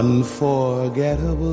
unforgettable.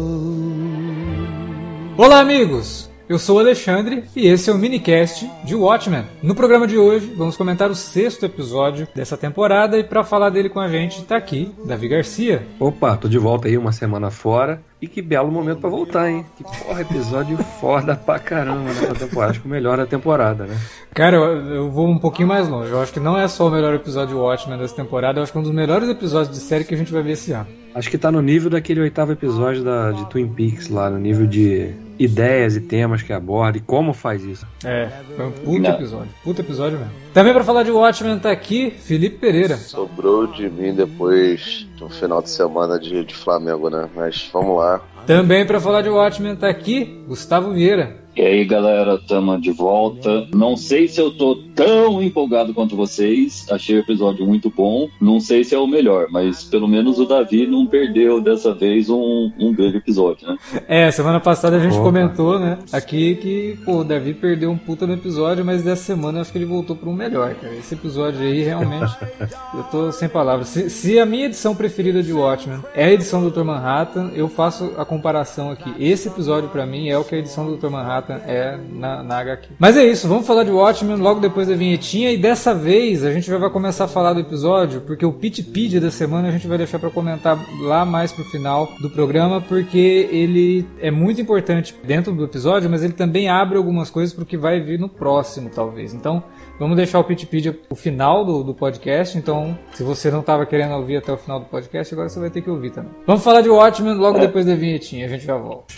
Olá, amigos! Eu sou o Alexandre e esse é o minicast de Watchmen. No programa de hoje, vamos comentar o sexto episódio dessa temporada e para falar dele com a gente tá aqui Davi Garcia. Opa, tô de volta aí uma semana fora e que belo momento para voltar, hein? Que porra, episódio foda pra caramba nessa temporada. Acho que o melhor da temporada, né? Cara, eu, eu, vou um pouquinho mais longe. Eu acho que não é só o melhor episódio Watchmen dessa temporada, eu acho que é um dos melhores episódios de série que a gente vai ver esse ano. Acho que tá no nível daquele oitavo episódio da, de Twin Peaks lá, no nível de ideias e temas que aborda e como faz isso. É, foi um puto episódio. Puto episódio mesmo. Também para falar de Watchmen tá aqui Felipe Pereira. Sobrou de mim depois de um final de semana de, de Flamengo, né? Mas vamos lá. Também para falar de Watchmen tá aqui Gustavo Vieira. E aí, galera, tamo de volta. Não sei se eu tô tão empolgado quanto vocês. Achei o episódio muito bom. Não sei se é o melhor, mas pelo menos o Davi não perdeu dessa vez um, um grande episódio, né? É, semana passada a gente Opa. comentou, né, aqui que pô, o Davi perdeu um puta no episódio, mas dessa semana eu acho que ele voltou para um melhor, cara. Esse episódio aí realmente eu tô sem palavras. Se, se, a minha edição preferida de Watchmen é a edição do Dr. Manhattan, eu faço a comparação aqui. Esse episódio para mim é o que a edição do Dr. Manhattan é na, na HQ. Mas é isso, vamos falar de Watchmen logo depois da vinhetinha e dessa vez a gente já vai começar a falar do episódio, porque o Pitpedia da semana a gente vai deixar para comentar lá mais pro final do programa, porque ele é muito importante dentro do episódio, mas ele também abre algumas coisas pro que vai vir no próximo, talvez. Então, Vamos deixar o Pitpedia o final do, do podcast, então se você não estava querendo ouvir até o final do podcast, agora você vai ter que ouvir também. Vamos falar de Watchmen logo depois da vinhetinha, a gente já volta.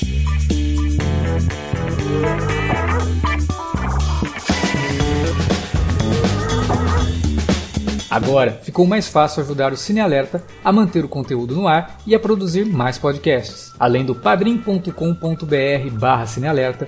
Agora ficou mais fácil ajudar o Cine Alerta a manter o conteúdo no ar e a produzir mais podcasts. Além do padrim.com.br barra cinealerta,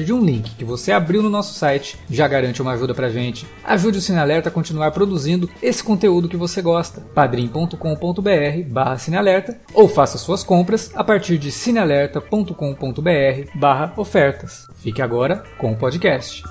partir de um link que você abriu no nosso site já garante uma ajuda pra gente. Ajude o Cinealerta a continuar produzindo esse conteúdo que você gosta. padrim.com.br barra Cinealerta ou faça suas compras a partir de cinealerta.com.br barra ofertas. Fique agora com o podcast.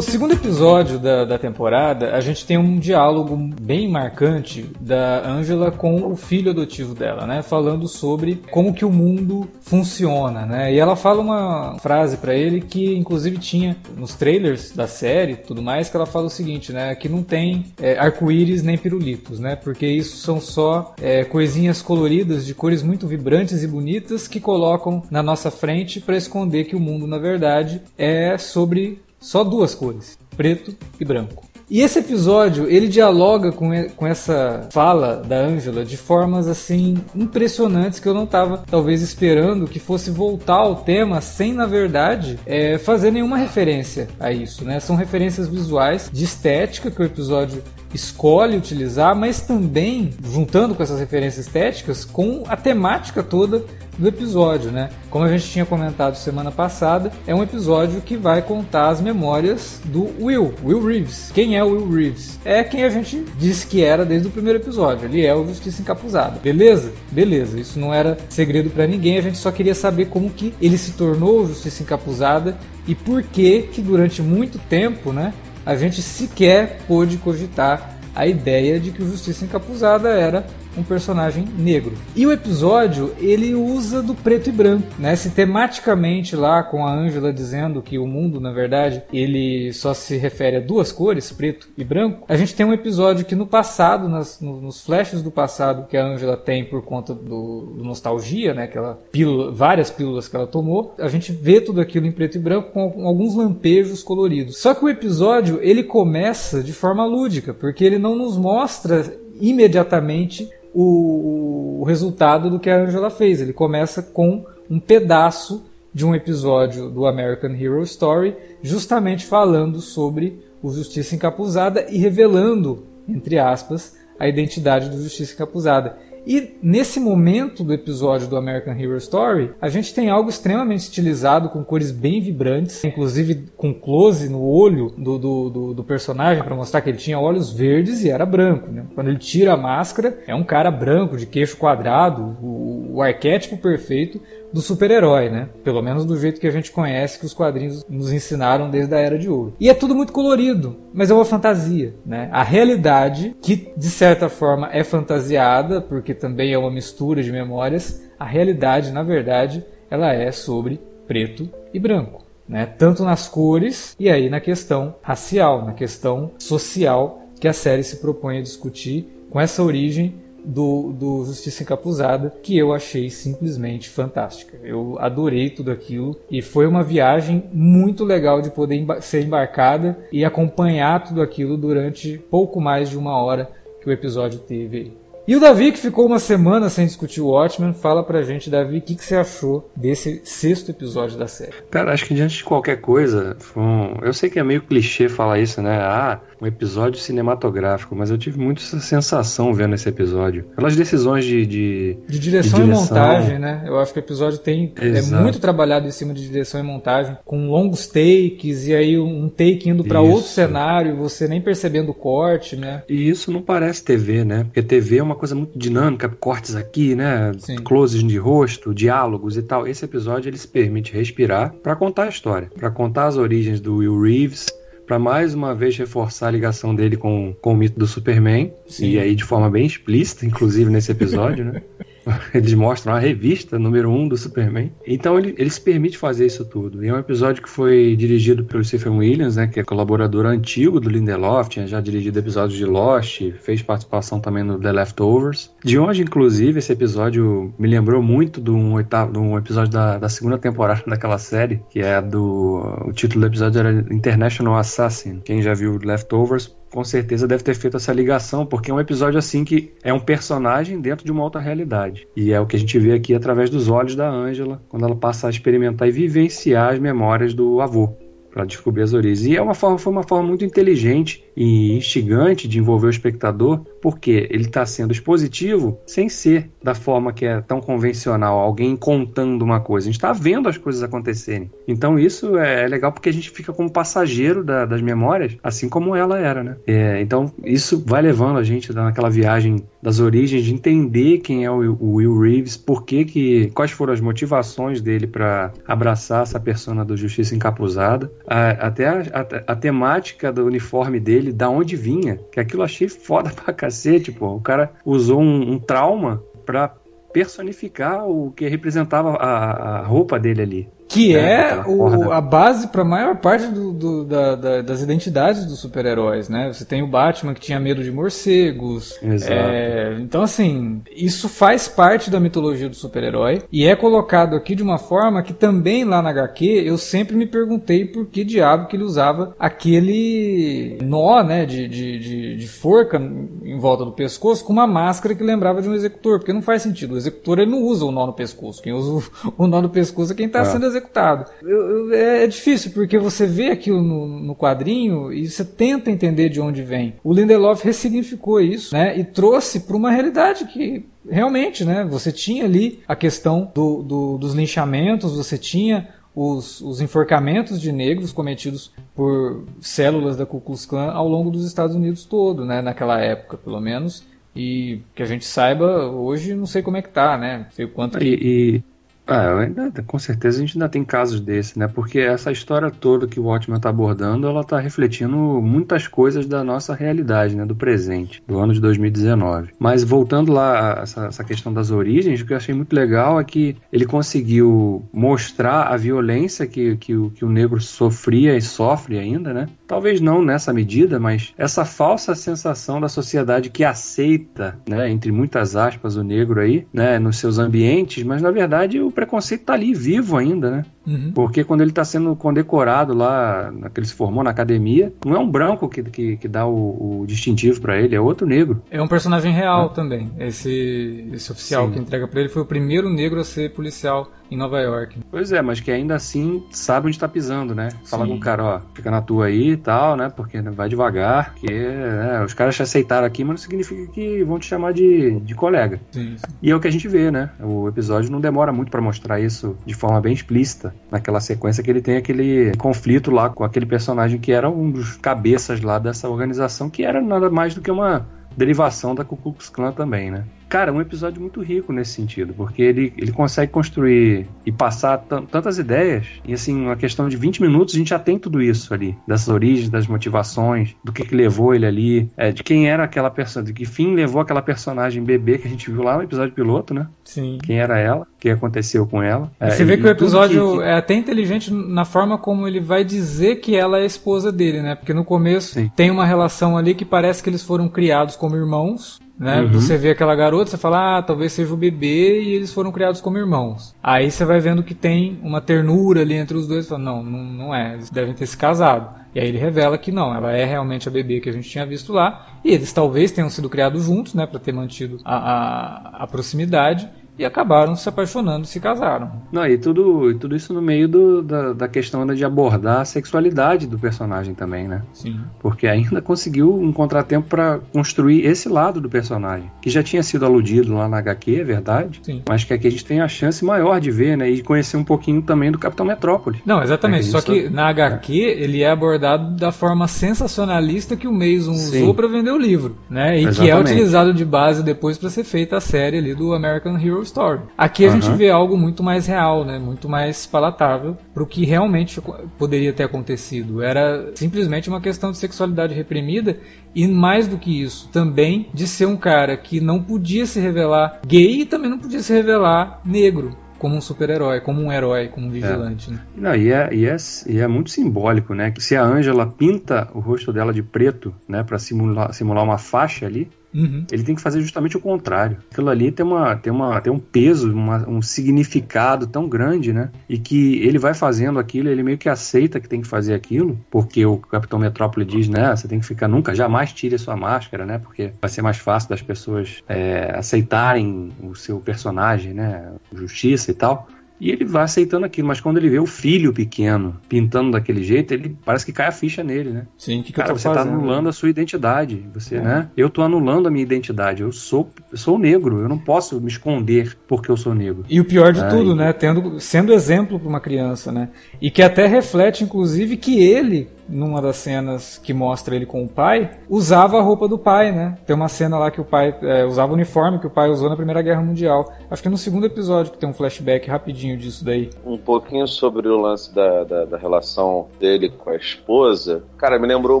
Episódio da, da temporada, a gente tem um diálogo bem marcante da Angela com o filho adotivo dela, né? Falando sobre como que o mundo funciona, né? E ela fala uma frase para ele que, inclusive, tinha nos trailers da série tudo mais, que ela fala o seguinte, né? Que não tem é, arco-íris nem pirulitos, né? Porque isso são só é, coisinhas coloridas de cores muito vibrantes e bonitas que colocam na nossa frente para esconder que o mundo, na verdade, é sobre só duas cores, preto e branco. E esse episódio, ele dialoga com, com essa fala da Angela de formas assim impressionantes que eu não estava talvez esperando que fosse voltar ao tema sem na verdade é, fazer nenhuma referência a isso, né? São referências visuais de estética que o episódio escolhe utilizar, mas também juntando com essas referências estéticas com a temática toda do episódio, né? Como a gente tinha comentado semana passada, é um episódio que vai contar as memórias do Will, Will Reeves. Quem é o Will Reeves? É quem a gente disse que era desde o primeiro episódio. Ele é o Justiça Encapuzada. Beleza? Beleza. Isso não era segredo para ninguém. A gente só queria saber como que ele se tornou Justiça Encapuzada e por que que durante muito tempo, né, a gente sequer pôde cogitar a ideia de que o Justiça Encapuzada era um personagem negro. E o episódio ele usa do preto e branco, né? Se tematicamente lá com a Ângela dizendo que o mundo, na verdade, ele só se refere a duas cores, preto e branco, a gente tem um episódio que no passado, nas, nos flashes do passado que a Ângela tem por conta do, do nostalgia, né? Aquela pílula, várias pílulas que ela tomou, a gente vê tudo aquilo em preto e branco com alguns lampejos coloridos. Só que o episódio ele começa de forma lúdica, porque ele não nos mostra imediatamente o, o resultado do que a Angela fez. Ele começa com um pedaço de um episódio do American Hero Story, justamente falando sobre o Justiça Encapuzada e revelando, entre aspas, a identidade do Justiça Encapuzada. E nesse momento do episódio do American Hero Story, a gente tem algo extremamente estilizado, com cores bem vibrantes, inclusive com close no olho do, do, do, do personagem para mostrar que ele tinha olhos verdes e era branco. Né? Quando ele tira a máscara, é um cara branco, de queixo quadrado, o, o arquétipo perfeito do super-herói, né? Pelo menos do jeito que a gente conhece, que os quadrinhos nos ensinaram desde a Era de Ouro. E é tudo muito colorido, mas é uma fantasia, né? A realidade, que de certa forma é fantasiada, porque também é uma mistura de memórias, a realidade, na verdade, ela é sobre preto e branco. Né? Tanto nas cores e aí na questão racial, na questão social que a série se propõe a discutir com essa origem do, do Justiça Encapuzada, que eu achei simplesmente fantástica. Eu adorei tudo aquilo e foi uma viagem muito legal de poder embar ser embarcada e acompanhar tudo aquilo durante pouco mais de uma hora que o episódio teve. E o Davi, que ficou uma semana sem discutir o Watchmen, fala pra gente, Davi, o que, que, você achou desse sexto episódio da série? Cara, acho que diante de qualquer coisa, um... eu sei que é meio clichê falar isso, né? Ah, um episódio cinematográfico, mas eu tive muito essa sensação vendo esse episódio. Pelas decisões de. De, de, direção, de direção, e montagem, né? Eu acho que o episódio tem. É Exato. É muito trabalhado em cima de direção e montagem, com longos takes, e aí um take indo para outro cenário, você nem percebendo o corte, né? E isso não parece TV, né? Porque TV é uma coisa muito dinâmica, cortes aqui, né? Sim. Closes de rosto, diálogos e tal. Esse episódio ele se permite respirar para contar a história, para contar as origens do Will Reeves, para mais uma vez reforçar a ligação dele com, com o mito do Superman, Sim. e aí de forma bem explícita, inclusive nesse episódio, né? Eles mostram a revista número 1 um do Superman. Então ele, ele se permite fazer isso tudo. E é um episódio que foi dirigido pelo Stephen Williams, né, que é colaborador antigo do Lindelof, tinha já dirigido episódios de Lost, fez participação também no The Leftovers. De onde, inclusive, esse episódio me lembrou muito de um, oitavo, de um episódio da, da segunda temporada daquela série, que é do. O título do episódio era International Assassin. Quem já viu Leftovers com certeza deve ter feito essa ligação, porque é um episódio assim que é um personagem dentro de uma outra realidade. E é o que a gente vê aqui através dos olhos da Angela, quando ela passa a experimentar e vivenciar as memórias do avô para descobrir as origens. E é uma forma, foi uma forma muito inteligente e instigante de envolver o espectador, porque ele está sendo expositivo sem ser da forma que é tão convencional, alguém contando uma coisa. A gente está vendo as coisas acontecerem. Então isso é, é legal porque a gente fica como passageiro da, das memórias, assim como ela era, né? É, então isso vai levando a gente naquela viagem das origens, de entender quem é o, o Will Reeves, por que que, quais foram as motivações dele para abraçar essa persona do Justiça Encapuzada, a, até a, a, a, temática do uniforme dele, da onde vinha, que aquilo achei foda pra cacete, pô. O cara usou um, um trauma para personificar o que representava a, a roupa dele ali. Que é, é o, a base para a maior parte do, do, da, da, das identidades dos super-heróis, né? Você tem o Batman que tinha medo de morcegos. Exato. É, então, assim, isso faz parte da mitologia do super-herói e é colocado aqui de uma forma que também lá na HQ eu sempre me perguntei por que diabo que ele usava aquele nó, né, de, de, de, de forca em volta do pescoço com uma máscara que lembrava de um executor, porque não faz sentido. O executor ele não usa o nó no pescoço. Quem usa o, o nó no pescoço é quem está ah. sendo executado executado. Eu, eu, é difícil, porque você vê aquilo no, no, quadrinho e você tenta entender de onde vem. O Lindelof ressignificou isso, né? E trouxe para uma realidade que realmente, né? Você tinha ali a questão do, do, dos linchamentos, você tinha os, os, enforcamentos de negros cometidos por células da Ku Klux Klan ao longo dos Estados Unidos todo, né? Naquela época, pelo menos. E que a gente saiba, hoje não sei como é que tá, né? Não sei o quanto. E, e Ah, ainda, com certeza a gente ainda tem casos desse, né? Porque essa história toda que o Watchmen está abordando, ela está refletindo muitas coisas da nossa realidade, né? Do presente, do ano de 2019. Mas voltando lá, essa, essa questão das origens, o que eu achei muito legal é que ele conseguiu mostrar a violência que, que, que o negro sofria e sofre ainda, né? Talvez não nessa medida, mas essa falsa sensação da sociedade que aceita, né, entre muitas aspas, o negro aí, né, nos seus ambientes, mas na verdade o preconceito está ali vivo ainda, né? Uhum. Porque quando ele está sendo condecorado lá, que ele se formou na academia, não é um branco que, que, que dá o, o distintivo para ele, é outro negro. É um personagem real é. também. Esse, esse oficial Sim. que entrega para ele foi o primeiro negro a ser policial em Nova York. Pois é, mas que ainda assim sabe onde está pisando, né? Fala Sim. com o cara, ó, fica na tua aí e tal, né? Porque vai devagar, que né, os caras te aceitaram aqui, mas não significa que vão te chamar de, de colega. Sim, sim. E é o que a gente vê, né? O episódio não demora muito para mostrar isso de forma bem explícita naquela sequência que ele tem aquele conflito lá com aquele personagem que era um dos cabeças lá dessa organização, que era nada mais do que uma derivação da Ku Klux Klan também, né? Cara, um episódio muito rico nesse sentido, porque ele, ele consegue construir e passar tantas ideias, e assim, uma questão de 20 minutos a gente já tem tudo isso ali, das origens, das motivações, do que, que levou ele ali, é, de quem era aquela pessoa, de que fim levou aquela personagem bebê que a gente viu lá no episódio piloto, né? Sim. Quem era ela, que aconteceu com ela. É, Você vê que o episódio que... é até inteligente na forma como ele vai dizer que ela é a esposa dele, né? Porque no começo Sim. tem uma relação ali que parece que eles foram criados como irmãos, né? Uhum. Você vê aquela garota, você fala, ah, talvez seja o bebê e eles foram criados como irmãos. Aí você vai vendo que tem uma ternura ali entre os dois, você fala, não, não, não é, eles devem ter se casado. E aí ele revela que não, ela é realmente a bebê que a gente tinha visto lá, e eles talvez tenham sido criados juntos, né, para ter mantido a, a, a proximidade e acabaram se apaixonando, se casaram. Não, e tudo, tudo isso no meio do, da, da questão de abordar a sexualidade do personagem também, né? Sim. Porque ainda conseguiu um contratempo para construir esse lado do personagem, que já tinha sido aludido lá na HQ, é verdade, Sim. mas que aqui a gente tem a chance maior de ver, né? E conhecer um pouquinho também do Capitão Metrópole. Não, exatamente. É Só que na HQ ele é abordado da forma sensacionalista que o Mason Sim. usou para vender o livro, né? E exatamente. que é utilizado de base depois para ser feita a série ali do American Hero Story. Aqui a uhum. gente vê algo muito mais real, né? Muito mais palatável para o que realmente poderia ter acontecido. Era simplesmente uma questão de sexualidade reprimida e mais do que isso, também de ser um cara que não podia se revelar gay e também não podia se revelar negro como um super-herói, como um herói, como um vigilante. É. Né? Não, e, é, e, é, e é muito simbólico, né? Que se a Angela pinta o rosto dela de preto, né, para simular, simular uma faixa ali, Uhum. Ele tem que fazer justamente o contrário. Aquilo ali tem, uma, tem, uma, tem um peso, uma, um significado tão grande, né? E que ele vai fazendo aquilo, ele meio que aceita que tem que fazer aquilo, porque o Capitão Metrópole diz, né? Você tem que ficar nunca, jamais tire a sua máscara, né? Porque vai ser mais fácil das pessoas é, aceitarem o seu personagem, né? Justiça e tal. E ele vai aceitando aquilo, mas quando ele vê o filho pequeno pintando daquele jeito, ele parece que cai a ficha nele, né? Sim, que, que Cara, tô você tá fazendo? tá anulando a sua identidade. Você, é. né? Eu tô anulando a minha identidade. Eu sou, eu sou negro, eu não posso me esconder porque eu sou negro. E o pior de é, tudo, e... né? Tendo, sendo exemplo para uma criança, né? E que até reflete, inclusive, que ele numa das cenas que mostra ele com o pai, usava a roupa do pai, né? Tem uma cena lá que o pai é, usava o uniforme que o pai usou na Primeira Guerra Mundial. Acho que é no segundo episódio que tem um flashback rapidinho disso daí. Um pouquinho sobre o lance da, da, da relação dele com a esposa. Cara, me lembrou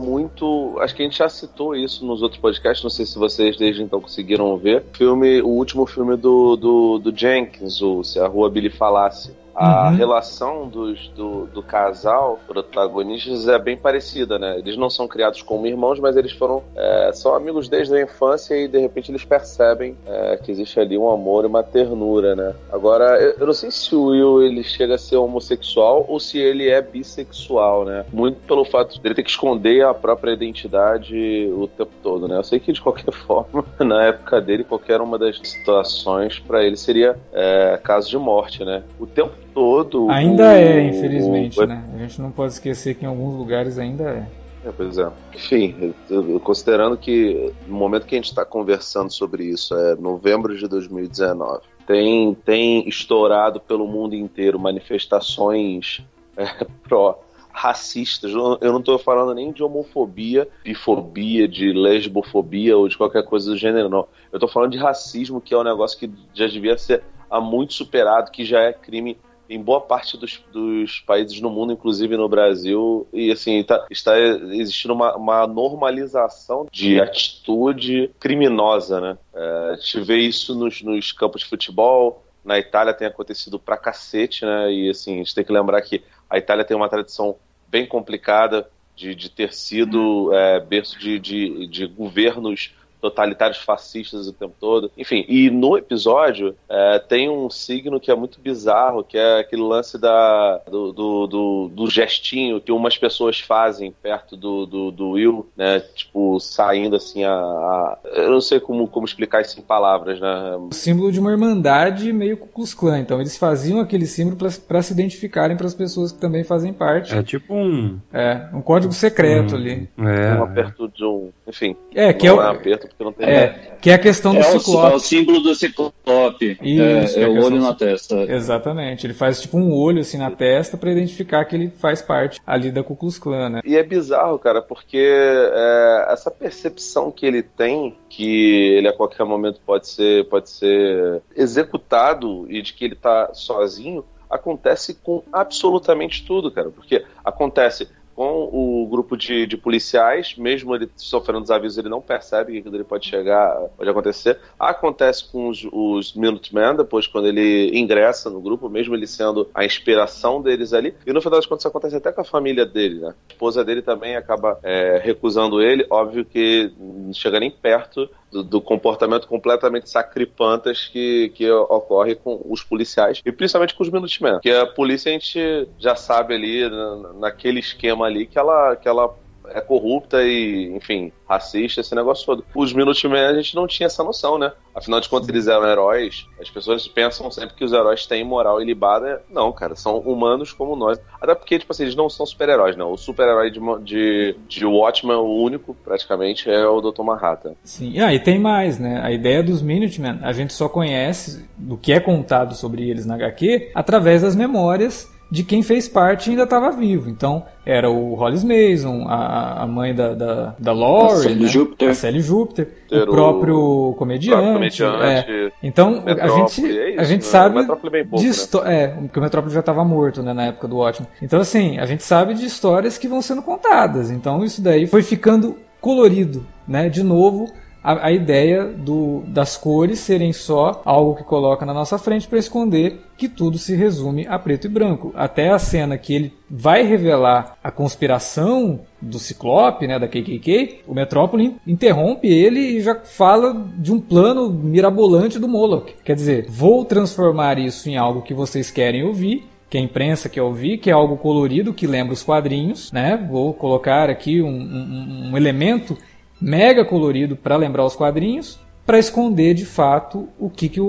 muito. Acho que a gente já citou isso nos outros podcasts. Não sei se vocês desde então conseguiram ver. Filme, o último filme do, do, do Jenkins, o Se a Rua Billy Falasse a uhum. relação dos, do, do casal protagonistas é bem parecida, né? Eles não são criados como irmãos, mas eles foram é, são amigos desde a infância e de repente eles percebem é, que existe ali um amor e uma ternura, né? Agora, eu, eu, não sei se o Will ele chega a ser homossexual ou se ele é bissexual, né? Muito pelo fato de ele ter que esconder a própria identidade o tempo todo, né? Eu sei que de qualquer forma, na época dele, qualquer uma das situações para ele seria é, caso de morte, né? O tempo todo. Ainda é, infelizmente, o... né? A gente não pode esquecer que em alguns lugares ainda é. É, pois é. Enfim, considerando que no momento que a gente está conversando sobre isso é novembro de 2019, tem, tem estourado pelo mundo inteiro manifestações é, pró racistas. Eu não estou falando nem de homofobia, bifobia, de lesbofobia ou de qualquer coisa do gênero, não. Eu estou falando de racismo, que é um negócio que já devia ser há muito superado, que já é crime em boa parte dos, dos, países no mundo, inclusive no Brasil, e assim, tá, está existindo uma, uma, normalização de atitude criminosa, né? É, a gente vê isso nos, nos, campos de futebol, na Itália tem acontecido pra cacete, né? E assim, a gente tem que lembrar que a Itália tem uma tradição bem complicada de, de ter sido é, berço de, de, de governos totalitários fascistas o tempo todo. Enfim, e no episódio é, tem um signo que é muito bizarro, que é aquele lance da, do, do, do, do gestinho que umas pessoas fazem perto do, do, do Will, né? Tipo, saindo assim a, a, Eu não sei como, como explicar isso em palavras, né? O símbolo de uma irmandade meio Ku Klux Klan. Então eles faziam aquele símbolo para se identificarem para as pessoas que também fazem parte. É tipo um... É, um código secreto um, ali. É, um aperto de um... Enfim. É, que é, o... é um aperto porque não tem. É, que é a questão do é ciclope. O, é o símbolo do ciclope. Isso, é, é o olho na testa. Exatamente. Ele faz tipo um olho assim na testa para identificar que ele faz parte ali da Ku Klux Klan, né? E é bizarro, cara, porque é, essa percepção que ele tem que ele a qualquer momento pode ser pode ser executado e de que ele tá sozinho acontece com absolutamente tudo, cara. Porque acontece com o grupo de, de policiais, mesmo ele sofrendo desavisos, ele não percebe que ele pode chegar, pode acontecer. Acontece com os, os Minutemen, depois quando ele ingressa no grupo, mesmo ele sendo a inspiração deles ali. E no final das contas acontece até com a família dele, né? A esposa dele também acaba é, recusando ele, óbvio que não chega nem perto do, do, comportamento completamente sacripantas que, que ocorre com os policiais e principalmente com os Minutemen. Porque a polícia a gente já sabe ali, na, naquele esquema ali, que ela, que ela é corrupta e, enfim, racista, esse negócio todo. Os Minutemen a gente não tinha essa noção, né? Afinal de contas, eles eram heróis. As pessoas pensam sempre que os heróis têm moral ilibada. Não, cara, são humanos como nós. Até porque, tipo assim, eles não são super-heróis, não. O super-herói de, de, de Watchmen, o único, praticamente, é o Dr. Manhattan. Sim, ah, e tem mais, né? A ideia dos Minutemen, a gente só conhece do que é contado sobre eles na HQ através das memórias de quem fez parte ainda estava vivo. Então, era o Hollis Mason, a, a mãe da, da, da Laurie, a Sally né? Júpiter, a Sally Júpiter o próprio comediante. comediante é. Então, a gente, é isso, a gente né? sabe pouco, de né? é, porque o Metrópole já estava morto né, na época do ótimo. Então, assim, a gente sabe de histórias que vão sendo contadas. Então, isso daí foi ficando colorido, né? De novo, a, a ideia do, das cores serem só algo que coloca na nossa frente para esconder que tudo se resume a preto e branco. Até a cena que ele vai revelar a conspiração do Ciclope, né, da KKK, o Metrópole interrompe ele e já fala de um plano mirabolante do Moloch. Quer dizer, vou transformar isso em algo que vocês querem ouvir que a imprensa quer ouvir, que é algo colorido, que lembra os quadrinhos, né? Vou colocar aqui um, um, um elemento mega colorido para lembrar os quadrinhos, para esconder de fato o que, que o,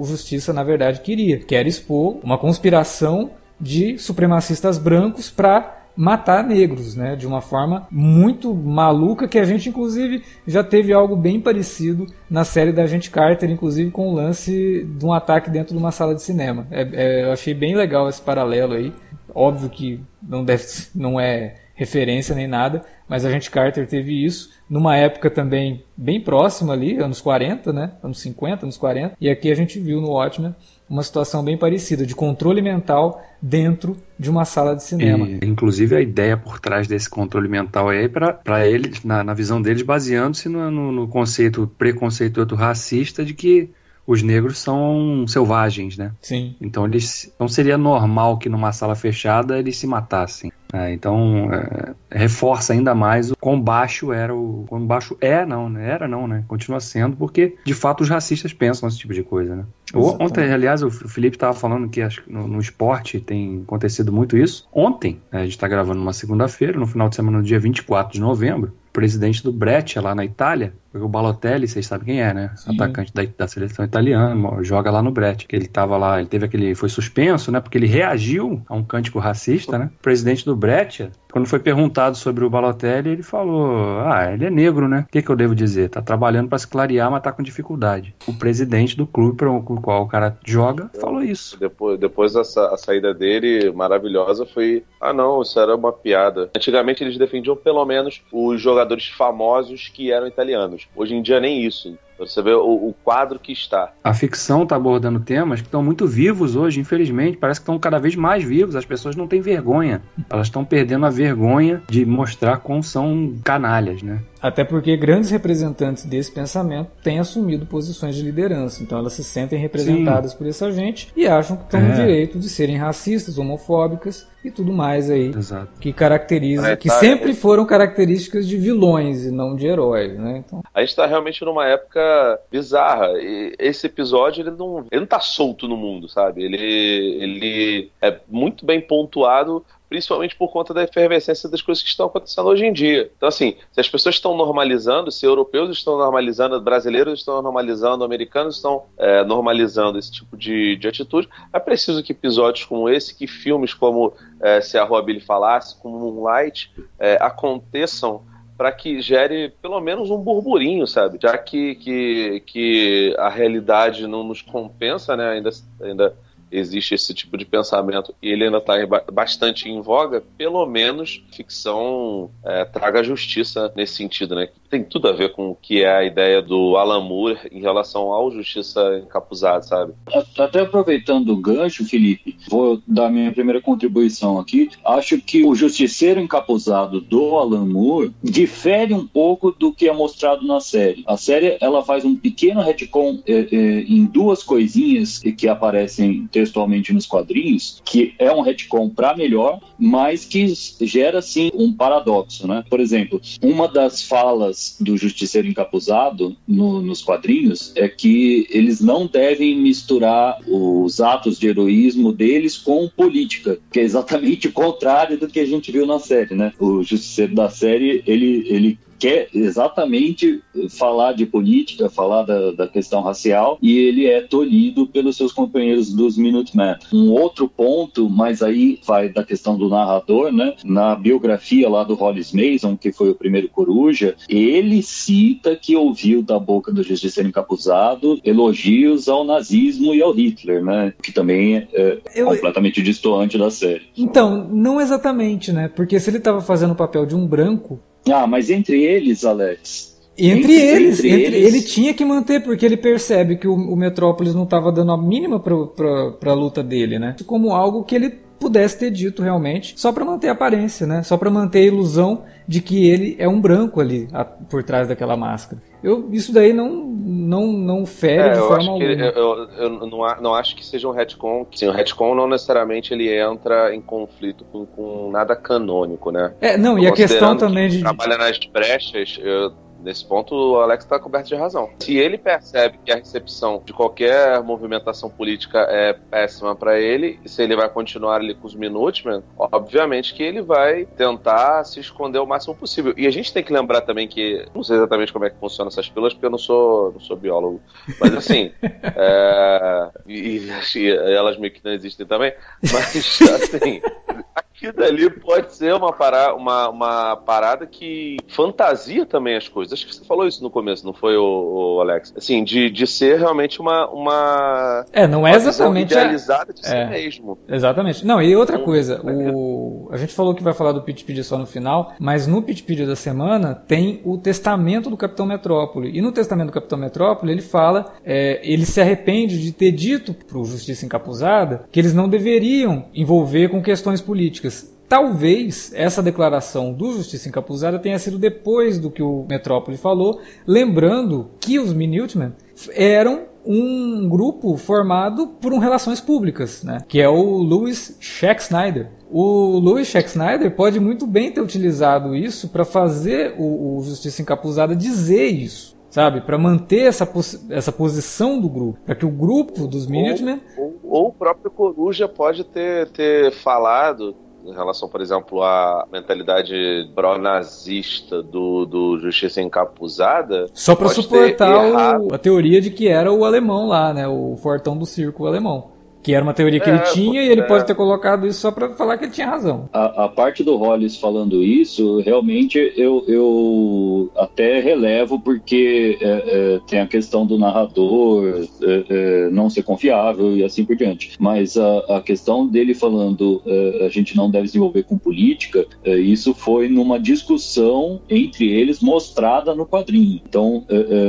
o, Justiça na verdade queria, que era expor uma conspiração de supremacistas brancos para matar negros, né, de uma forma muito maluca que a gente inclusive já teve algo bem parecido na série da Agente Carter, inclusive com o lance de um ataque dentro de uma sala de cinema. É, é, eu achei bem legal esse paralelo aí. Óbvio que não deve, não é referência nem nada, mas a gente Carter teve isso numa época também bem próxima ali, anos 40, né? Anos 50, anos 40. E aqui a gente viu no Watchmen uma situação bem parecida, de controle mental dentro de uma sala de cinema. E, inclusive a ideia por trás desse controle mental é para eles, na, na, visão deles, baseando-se no, no, no conceito preconceituoso racista de que os negros são selvagens, né? Sim. Então eles não seria normal que numa sala fechada eles se matassem. É, então é, reforça ainda mais o quão baixo era o quão baixo é não, né? era não, né? Continua sendo porque de fato os racistas pensam esse tipo de coisa, né? Exatamente. Ontem, aliás, o Felipe estava falando que no, no, esporte tem acontecido muito isso. Ontem, né, a gente está gravando numa segunda-feira, no final de semana, no dia 24 de novembro, o presidente do Breccia, lá na Itália, o Balotelli, vocês sabem quem é, né? Sim. Atacante da, da, seleção italiana, joga lá no Breccia. Ele estava lá, ele teve aquele, foi suspenso, né? Porque ele reagiu a um cântico racista, né? O presidente do Breccia, quando foi perguntado sobre o Balotelli, ele falou: Ah, ele é negro, né? O que, que eu devo dizer? Tá trabalhando para se clarear, mas tá com dificuldade. O presidente do clube para o qual o cara joga falou isso. Depois, depois a, a saída dele, maravilhosa, foi: Ah, não, isso era uma piada. Antigamente eles defendiam pelo menos os jogadores famosos que eram italianos. Hoje em dia nem isso Você vê o, o quadro que está. A ficção está abordando temas que estão muito vivos hoje, infelizmente. Parece que estão cada vez mais vivos. As pessoas não têm vergonha. Elas estão perdendo a vergonha de mostrar como são canalhas, né? Até porque grandes representantes desse pensamento têm assumido posições de liderança. Então elas se sentem representadas Sim. por essa gente e acham que estão é. no direito de serem racistas, homofóbicas e tudo mais aí Exato. que caracteriza, é, que tá, sempre foram características de vilões e não de heróis, né? Então... A gente está realmente numa época bizarra. E esse episódio ele não, ele não tá solto no mundo, sabe? Ele, ele é muito bem pontuado principalmente por conta da efervescência das coisas que estão acontecendo hoje em dia. Então, assim, se as pessoas estão normalizando, se europeus estão normalizando, brasileiros estão normalizando, americanos estão é, normalizando esse tipo de, de atitude, é preciso que episódios como esse, que filmes como é, Se a Rua Billy Falasse, como Moonlight, é, aconteçam para que gere pelo menos um burburinho, sabe? Já que, que, que a realidade não nos compensa, né? Ainda, ainda existe esse tipo de pensamento e ele ainda está bastante em voga, pelo menos ficção é, traga justiça nesse sentido, né? Tem tudo a ver com o que é a ideia do Alan Moore em relação ao Justiça Encapuzado, sabe? Até aproveitando o gancho, Felipe, vou dar minha primeira contribuição aqui. Acho que o Justiceiro Encapuzado do Alan Moore difere um pouco do que é mostrado na série. A série ela faz um pequeno retcon é, é, em duas coisinhas que aparecem textualmente nos quadrinhos, que é um retcon para melhor, mas que gera sim um paradoxo, né? Por exemplo, uma das falas do Justiceiro Encapuzado no, nos quadrinhos é que eles não devem misturar os atos de heroísmo deles com política, que é exatamente o contrário do que a gente viu na série, né? O Justiceiro da série, ele, ele quer exatamente falar de política, falar da, da, questão racial, e ele é tolhido pelos seus companheiros dos Minutemen. Um outro ponto, mas aí vai da questão do narrador, né? Na biografia lá do Hollis Mason, que foi o primeiro coruja, ele cita que ouviu da boca do justiceiro encapuzado elogios ao nazismo e ao Hitler, né? Que também é Eu... completamente distoante da série. Então, não exatamente, né? Porque se ele estava fazendo o papel de um branco, ah, mas entre eles, Alex. Entre, entre eles, entre, entre eles, ele tinha que manter, porque ele percebe que o, o Metrópolis não estava dando a mínima para a luta dele, né? Como algo que ele pudesse ter dito realmente, só para manter a aparência, né? Só para manter a ilusão de que ele é um branco ali a, por trás daquela máscara. Eu, isso daí não, não, não fere é, de forma alguma. eu, eu, eu não, não, acho que seja um retcon. Sim, o retcon não necessariamente ele entra em conflito com, com nada canônico, né? É, não, e a questão também de. Trabalha nas brechas, eu Nesse ponto, o Alex está coberto de razão. Se ele percebe que a recepção de qualquer movimentação política é péssima para ele, se ele vai continuar ali com os Minutemen, obviamente que ele vai tentar se esconder o máximo possível. E a gente tem que lembrar também que, não sei exatamente como é que funcionam essas pílulas, porque eu não sou, não sou biólogo, mas assim, é, e, e elas meio que não existem também, mas assim, aquilo dali pode ser uma, para, uma, uma parada que fantasia também as coisas. Acho que você falou isso no começo, não foi, o, o Alex? Assim, de, de ser realmente uma. uma é, não é exatamente. Idealizada de é, si mesmo. Exatamente. Não, e outra coisa, o, a gente falou que vai falar do Pitpedia só no final, mas no Pitpedia da semana tem o testamento do Capitão Metrópole. E no testamento do Capitão Metrópole ele fala, é, ele se arrepende de ter dito pro Justiça Encapuzada que eles não deveriam envolver com questões políticas Talvez essa declaração do Justiça Encapuzada tenha sido depois do que o Metrópole falou, lembrando que os Minutemen eram um grupo formado por um relações públicas, né? que é o Louis Scheck Snyder. O Louis Scheck Snyder pode muito bem ter utilizado isso para fazer o, o Justiça Encapuzada dizer isso sabe? Para manter essa, essa posição do grupo, para que o grupo dos Minutemen. Ou, ou, ou, o próprio Coruja pode ter, ter falado em relação, por exemplo, à mentalidade pró-nazista do, do Justiça Encapuzada. Só para suportar o, a teoria de que era o alemão lá, né? O fortão do circo alemão. Que era uma teoria que é, ele tinha e ele é. pode ter colocado isso só para falar que ele tinha razão. A, a, parte do Hollis falando isso, realmente eu, eu até relevo porque é, é, tem a questão do narrador é, é não ser confiável e assim por diante. Mas a, a questão dele falando é, a gente não deve se envolver com política, é, isso foi numa discussão entre eles mostrada no quadrinho. Então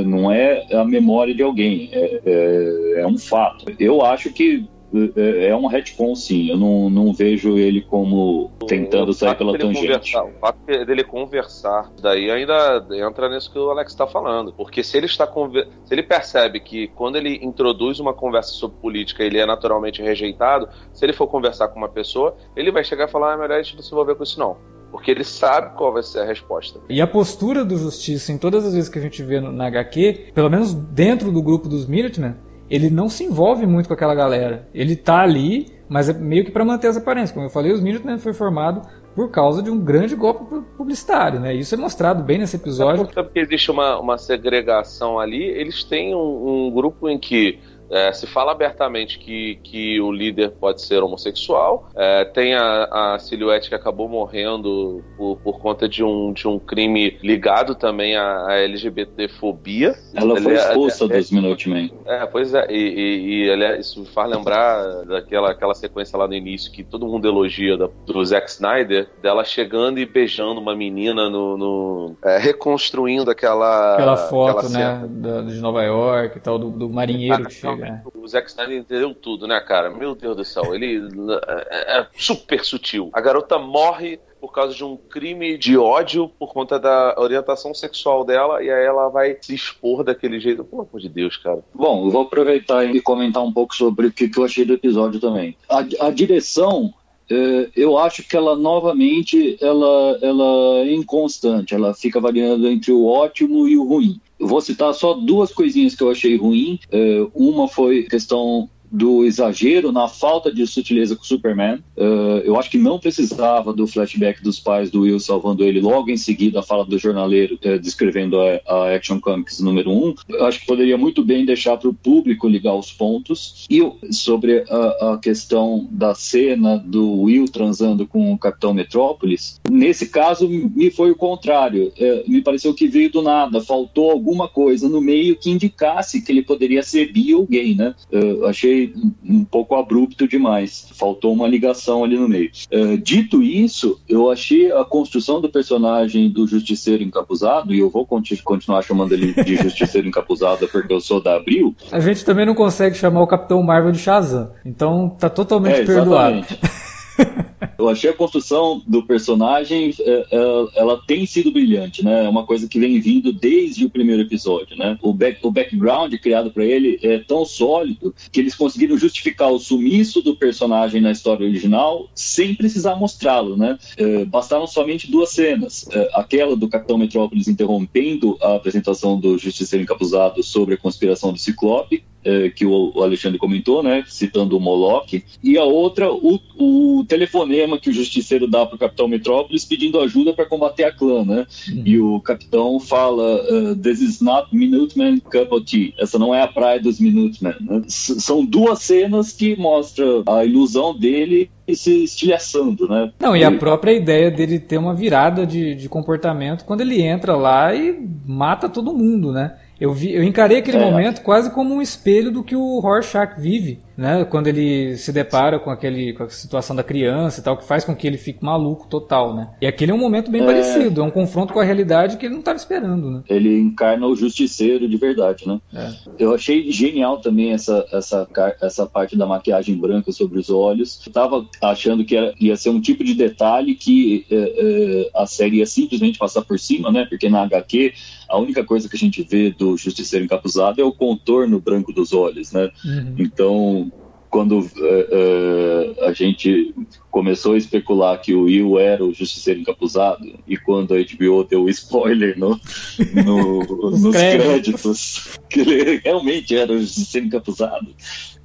não é a memória de alguém, é, é um fato. Eu acho que é, é um retcon, sim. Eu não, não vejo ele como tentando sair pela tangente. O fato dele conversar, daí ainda entra nisso que o Alex está falando. Porque se ele está se ele percebe que quando ele introduz uma conversa sobre política ele é naturalmente rejeitado, se ele for conversar com uma pessoa, ele vai chegar e falar: ah, é melhor a gente não se envolver com isso, não. Porque ele sabe qual vai ser a resposta. E a postura do Justiça, em todas as vezes que a gente vê na HQ, pelo menos dentro do grupo dos Minutemen, ele não se envolve muito com aquela galera. Ele tá ali, mas é meio que para manter as aparências. Como eu falei, os Minutemen foi formado por causa de um grande golpe publicitário, né? Isso é mostrado bem nesse episódio. É porque existe uma, uma segregação ali, eles têm um, um grupo em que é, se fala abertamente que, que o líder pode ser homossexual. É, tem a, a Silhouette que acabou morrendo por, por conta de um, de um crime ligado também à, à LGBTfobia. Ela foi expulsa é, dos Minutemen. É, pois é. E, e, e isso faz lembrar daquela aquela sequência lá no início que todo mundo elogia da, do Zack Snyder, dela chegando e beijando uma menina no. no é, reconstruindo aquela. Aquela foto, aquela né? de Nova York e tal, do, do marinheiro que chega. É. O Zack Snyder entendeu tudo, né, cara? Meu Deus do céu, ele é, é super sutil. A garota morre por causa de um crime de ódio por conta da orientação sexual dela e aí ela vai se expor daquele jeito. Pelo amor de Deus, cara. Bom, eu vou aproveitar e comentar um pouco sobre o que eu achei do episódio também. A, a direção é, eu acho que ela novamente ela, ela é inconstante, ela fica variando entre o ótimo e o ruim. Vou citar só duas coisinhas que eu achei ruim. É, uma foi questão do exagero na falta de sutileza com o Superman. Uh, eu acho que não precisava do flashback dos pais do Will salvando ele logo em seguida a fala do jornaleiro uh, descrevendo a, a, Action Comics número 1. Um. Acho que poderia muito bem deixar para o público ligar os pontos. E sobre a, a, questão da cena do Will transando com o Capitão Metrópolis, nesse caso me foi o contrário. Uh, me pareceu que veio do nada, faltou alguma coisa no meio que indicasse que ele poderia ser bi ou gay, né? achei um pouco abrupto demais. Faltou uma ligação ali no meio. Uh, dito isso, eu achei a construção do personagem do Justiceiro Encapuzado, e eu vou continu continuar chamando ele de Justiceiro Encapuzado porque eu sou da Abril. A gente também não consegue chamar o Capitão Marvel de Shazam. Então tá totalmente é, perdoado. Eu achei a construção do personagem, é, é, ela tem sido brilhante, né? É uma coisa que vem vindo desde o primeiro episódio, né? O, back, o background criado para ele é tão sólido que eles conseguiram justificar o sumiço do personagem na história original sem precisar mostrá-lo, né? É, bastaram somente duas cenas. Aquela do Capitão Metrópolis interrompendo a apresentação do Justiceiro Encapuzado sobre a conspiração do Ciclope, que o, Alexandre comentou, né, citando o Moloch, e a outra, o, o telefonema que o justiceiro dá para o Capitão Metrópolis pedindo ajuda para combater a clã, né? Uhum. E o capitão fala: uh, This is not Minuteman Cup of Tea. Essa não é a praia dos Minutemen. Né? são duas cenas que mostram a ilusão dele se estilhaçando, né? Não, e a própria ideia dele ter uma virada de, de comportamento quando ele entra lá e mata todo mundo, né? Eu, vi, eu encarei aquele é. momento quase como um espelho do que o Rorschach vive né? Quando ele se depara com aquele com a situação da criança e tal, que faz com que ele fique maluco total, né? E aquele é um momento bem é... parecido, é um confronto com a realidade que ele não estava esperando, né? Ele encarna o justiceiro de verdade, né? É. Eu achei genial também essa, essa, essa parte da maquiagem branca sobre os olhos. Eu tava achando que era, ia ser um tipo de detalhe que é, é, a série ia simplesmente passar por cima, né? Porque na HQ a única coisa que a gente vê do Justiceiro encapuzado é o contorno branco dos olhos, né? Uhum. Então, quando uh, a gente começou a especular que o Will era o Justiceiro encapuzado, e quando a HBO deu o spoiler no, no nos créditos, que ele realmente era o Justiceiro encapuzado,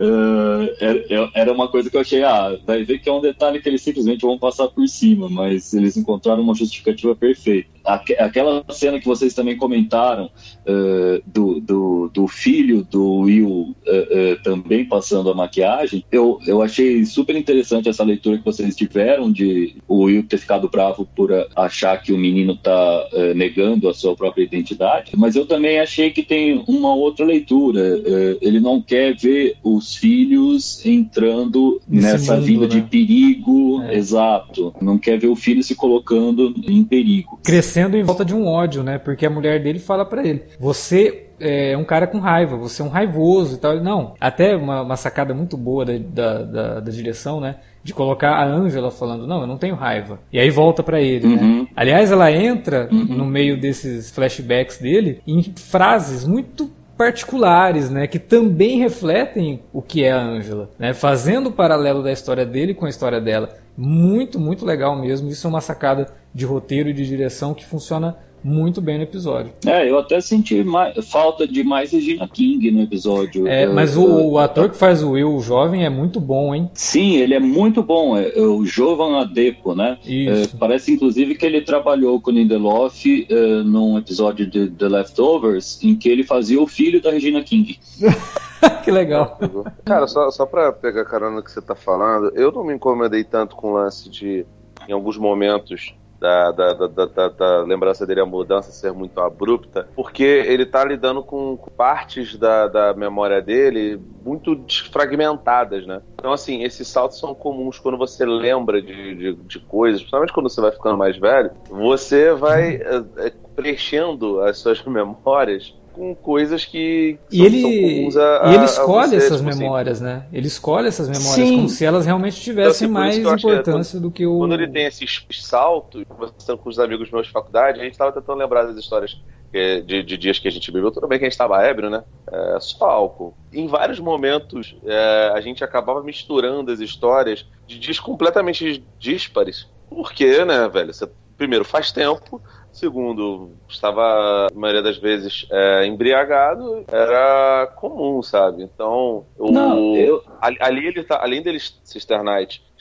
uh, era, era, uma coisa que eu achei, ah, vai ver que é um detalhe que eles simplesmente vão passar por cima, mas eles encontraram uma justificativa perfeita. Aquela cena que vocês também comentaram uh, do, do, do, filho do Will uh, uh, também passando a maquiagem, eu, eu achei super interessante essa leitura que vocês tiveram de o Will ter ficado bravo por achar que o menino está negando a sua própria identidade, mas eu também achei que tem uma outra leitura. ele não quer ver os filhos entrando Nesse nessa mundo, vida né? de perigo, é. exato. Não quer ver o filho se colocando em perigo. Crescendo em volta de um ódio, né? Porque a mulher dele fala para ele: você é um cara com raiva, você é um raivoso e tal. Não, até uma, uma sacada muito boa da, da, da, da direção, né? De colocar a Ângela falando, não, eu não tenho raiva. E aí volta para ele, né? uhum. né? Aliás, ela entra uhum. no meio desses flashbacks dele em frases muito particulares, né, que também refletem o que é a Ângela, né, fazendo o paralelo da história dele com a história dela. Muito, muito legal mesmo. Isso é uma sacada de roteiro e de direção que funciona muito bem no episódio. É, eu até senti mais, falta de mais Regina King no episódio. É, mas o, o, ator que faz o Will, o jovem, é muito bom, hein? Sim, ele é muito bom. É, é o Jovan Adepo, né? É, parece inclusive que ele trabalhou com o Lindelof é, num episódio de The Leftovers, em que ele fazia o filho da Regina King. que legal. Cara, só, só pra pegar carona que você tá falando, eu não me incomodei tanto com o lance de, em alguns momentos, da, da, da, da, lembrança dele, a mudança ser muito abrupta, porque ele está lidando com partes da, da memória dele muito desfragmentadas, né? Então, assim, esses saltos são comuns quando você lembra de, de, de coisas, principalmente quando você vai ficando mais velho, você vai é, preenchendo as suas memórias com coisas que e ele, comuns a, e ele escolhe essas tipo assim. memórias, né? Ele escolhe essas memórias Sim. como se elas realmente tivessem então, assim, mais importância é, do que o. Quando ele tem esses saltos, conversando com os amigos meus de faculdade, a gente estava tentando lembrar das histórias de, de, dias que a gente bebeu. Tudo bem que a gente estava ébrio, né? É, só álcool. Em vários momentos, é, a gente acabava misturando as histórias de dias completamente díspares. Por quê, né, velho? Você, primeiro, faz tempo. Segundo, estava, a maioria das vezes, é, embriagado, era comum, sabe? Então, o, Não, eu... ali, ele tá, além dele Cister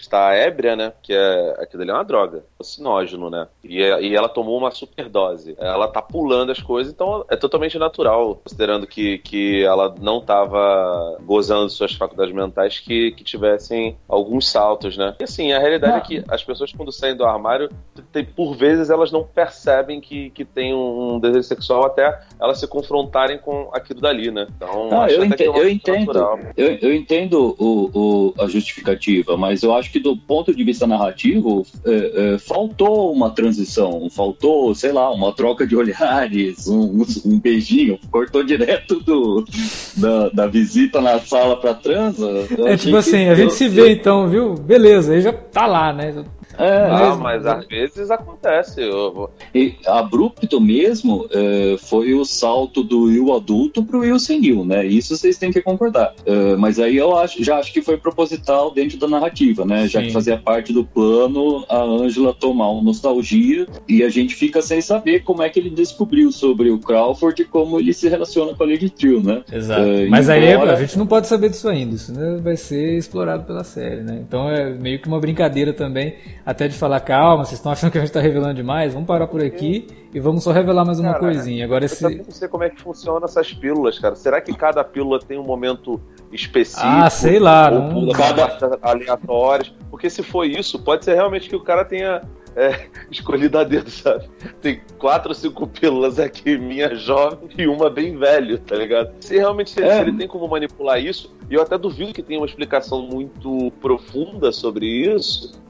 está ébria, né? Que é aquilo ali é uma droga, alucinógeno, né? E, e ela tomou uma superdose. Ela tá pulando as coisas, então é totalmente natural, considerando que, que ela não estava gozando de suas faculdades mentais, que, que tivessem alguns saltos, né? E assim, a realidade é que as pessoas, quando saem do armário, tem, por vezes elas não percebem que, que tem um, desejo sexual até elas se confrontarem com aquilo dali, né? Então, não, eu, ente, é eu entendo, eu, eu, entendo o, o, a justificativa, mas eu acho que do ponto de vista narrativo, é, é, faltou uma transição, faltou, sei lá, uma troca de olhares, um, um beijinho, cortou direto do, da, da visita na sala pra transa. é tipo assim, a gente se vê então, viu? Beleza, aí já tá lá, né? É, mas, mas às vezes acontece. Eu... E abrupto mesmo é, foi o salto do Will adulto pro Will senil, né? Isso vocês têm que concordar. É, mas aí eu acho, já acho que foi proposital dentro da narrativa, né? Sim. Já que fazia parte do plano a Angela tomar uma nostalgia e a gente fica sem saber como é que ele descobriu sobre o Crawford e como ele se relaciona com a Lady Trill, né? Exato. É, mas embora... aí a gente não pode saber disso ainda. Isso né, vai ser explorado pela série, né? Então é meio que uma brincadeira também até de falar, calma, vocês estão achando que a gente está revelando demais, vamos parar por aqui e vamos só revelar mais uma cara, coisinha. Agora esse... Eu não sei como é que funcionam essas pílulas, cara. Será que cada pílula tem um momento específico? Ah, sei lá. Ou não... cada... aleatórias? Porque se for isso, pode ser realmente que o cara tenha é, escolhido a dedo, sabe? Tem quatro ou cinco pílulas aqui, minha jovem e uma bem velho, tá ligado? Se realmente é. se ele tem como manipular isso, e eu até duvido que tenha uma explicação muito profunda sobre isso,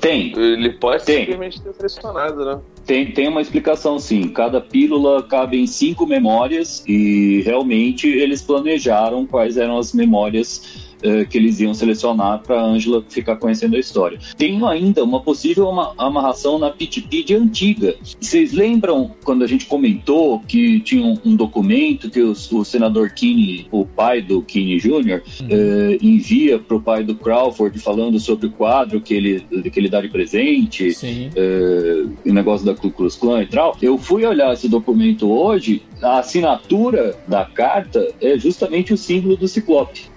tem. Ele pode tem. simplesmente ter pressionado, né? Tem, tem uma explicação, sim. Cada pílula cabe em cinco memórias e realmente eles planejaram quais eram as memórias uh, que eles iam selecionar para Angela ficar conhecendo a história. Tenho ainda uma possível amarração na Pitpedia antiga. Vocês lembram quando a gente comentou que tinha um, um documento que o, o, senador Kinney, o pai do Kinney Jr., uhum. uh, envia para o pai do Crawford falando sobre o quadro que ele, que ele dá de presente, uh, o negócio da Ku Klux Klan e tal. Eu fui olhar esse documento hoje, a assinatura da carta é justamente o símbolo do Ciclope.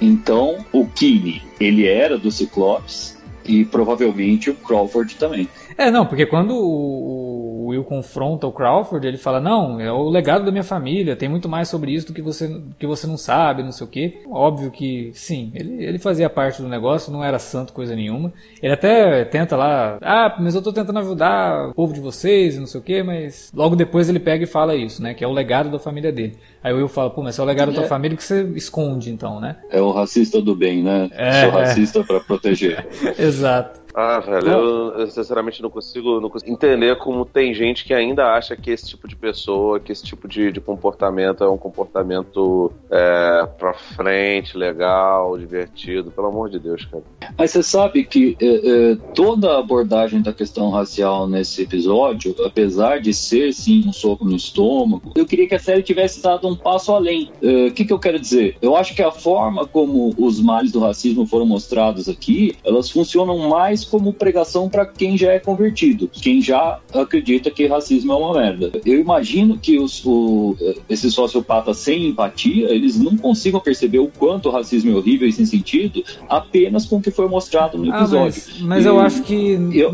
Então, o Kine, ele era do Ciclopes e provavelmente o Crawford também. É, não, porque quando o Will confronta o Crawford, ele fala: Não, é o legado da minha família, tem muito mais sobre isso do que você, que você não sabe, não sei o quê. Óbvio que sim, ele, ele fazia parte do negócio, não era santo coisa nenhuma. Ele até tenta lá: Ah, mas eu tô tentando ajudar o povo de vocês, não sei o quê, mas logo depois ele pega e fala isso, né? Que é o legado da família dele. Aí o Will fala: Pô, mas é o legado da tua é. família que você esconde, então, né? É o racista do bem, né? É, Sou racista é. para proteger. Exato. Ah, velho, eu, eu, sinceramente não consigo, não consigo entender como tem gente que ainda acha que esse tipo de pessoa, que esse tipo de, de comportamento é um comportamento é, pra frente, legal, divertido. Pelo amor de Deus, cara. Mas você sabe que é, é, toda a abordagem da questão racial nesse episódio, apesar de ser sim um soco no estômago, eu queria que a série tivesse dado um passo além. É, o que, que eu quero dizer? Eu acho que a forma como os males do racismo foram mostrados aqui, elas funcionam mais como pregação para quem já é convertido, quem já acredita que racismo é uma merda. Eu imagino que os, o, esses sociopatas sem empatia, eles não consigam perceber o quanto o racismo é horrível e sem sentido apenas com o que foi mostrado no episódio. Ah, mas, mas eu, eu acho que eu,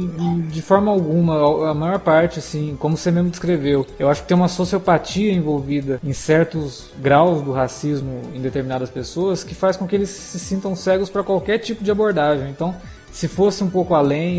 de forma alguma, a maior parte, assim, como você mesmo descreveu, eu acho que tem uma sociopatia envolvida em certos graus do racismo em determinadas pessoas que faz com que eles se sintam cegos para qualquer tipo de abordagem. Então, se fosse um pouco além,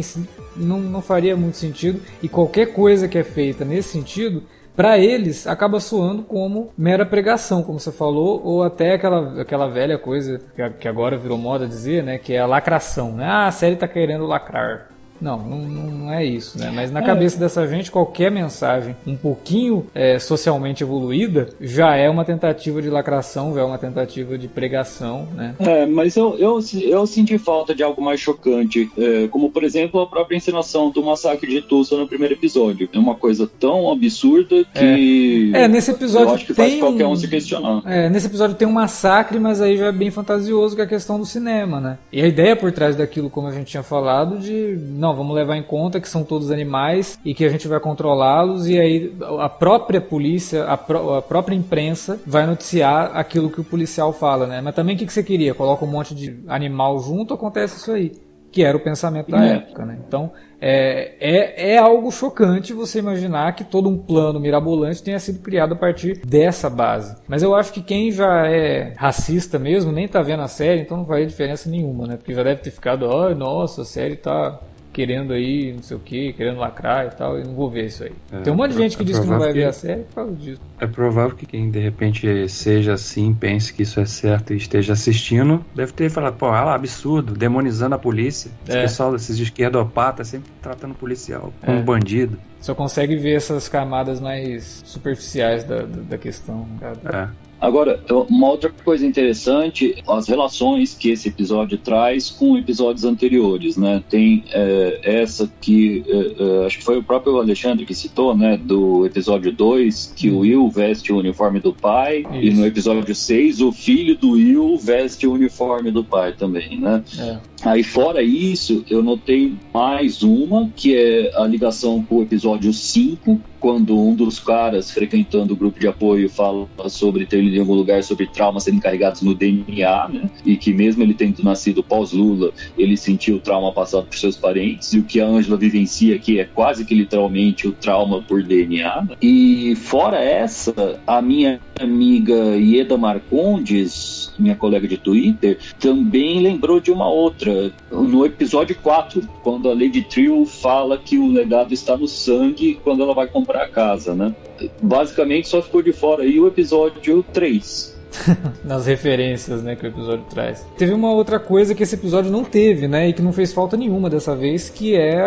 não, não faria muito sentido. E qualquer coisa que é feita nesse sentido, para eles acaba soando como mera pregação, como você falou, ou até aquela, aquela velha coisa que, agora virou moda dizer, né, que é a lacração. Né? Ah, a série está querendo lacrar. Não, não, não, é isso, né? Mas na é. cabeça dessa gente, qualquer mensagem um pouquinho é, socialmente evoluída já é uma tentativa de lacração, já é uma tentativa de pregação, né? É, mas eu, eu, eu senti falta de algo mais chocante, é, como por exemplo a própria encenação do massacre de Tulsa no primeiro episódio. É uma coisa tão absurda que. É, é nesse episódio. Eu acho que tem... faz qualquer um se questionar. É, nesse episódio tem um massacre, mas aí já é bem fantasioso que é a questão do cinema, né? E a ideia por trás daquilo, como a gente tinha falado, de. Não, não, vamos levar em conta que são todos animais e que a gente vai controlá-los e aí a própria polícia, a, pró a, própria imprensa vai noticiar aquilo que o policial fala, né? Mas também o que, que você queria? Coloca um monte de animal junto, acontece isso aí. Que era o pensamento da é. época, né? Então, é, é, é, algo chocante você imaginar que todo um plano mirabolante tenha sido criado a partir dessa base. Mas eu acho que quem já é racista mesmo nem tá vendo a série, então não faz diferença nenhuma, né? Porque já deve ter ficado, oh, nossa, a série tá querendo aí, não sei o que, querendo lacrar e tal, e não vou ver isso aí. É, Tem um monte de gente que é diz que não vai ver a série por causa disso. É provável que quem de repente seja assim, pense que isso é certo e esteja assistindo, deve ter falado, pô, lá, absurdo, demonizando a polícia. Esse é. pessoal, esses esquerdopatas, sempre tratando o policial como é. um bandido. Só consegue ver essas camadas mais superficiais da, da, da questão. Cara. É. Agora, uma outra coisa interessante, as relações que esse episódio traz com episódios anteriores, né? Tem é, essa que é, é acho que foi o próprio Alexandre que citou, né? Do episódio 2, que o Will veste o uniforme do pai, Isso. e no episódio 6, o filho do Will veste o uniforme do pai também, né? É. Aí, fora isso, eu notei mais uma, que é a ligação com o episódio 5, quando um dos caras frequentando o grupo de apoio fala sobre ter lido em algum lugar sobre traumas sendo encarregados no DNA, né? E que mesmo ele tendo nascido pós-Lula, ele sentiu o trauma passado por seus parentes, e o que a Ângela vivencia aqui é quase que literalmente o trauma por DNA. Né? E fora essa, a minha amiga Ieda Marcondes, minha colega de Twitter, também lembrou de uma outra. No episódio 4, quando a Lady Trill fala que o legado está no sangue quando ela vai comprar a casa, né? Basicamente só ficou de fora aí o episódio 3, nas referências, né, que o episódio traz. Teve uma outra coisa que esse episódio não teve, né, e que não fez falta nenhuma dessa vez, que é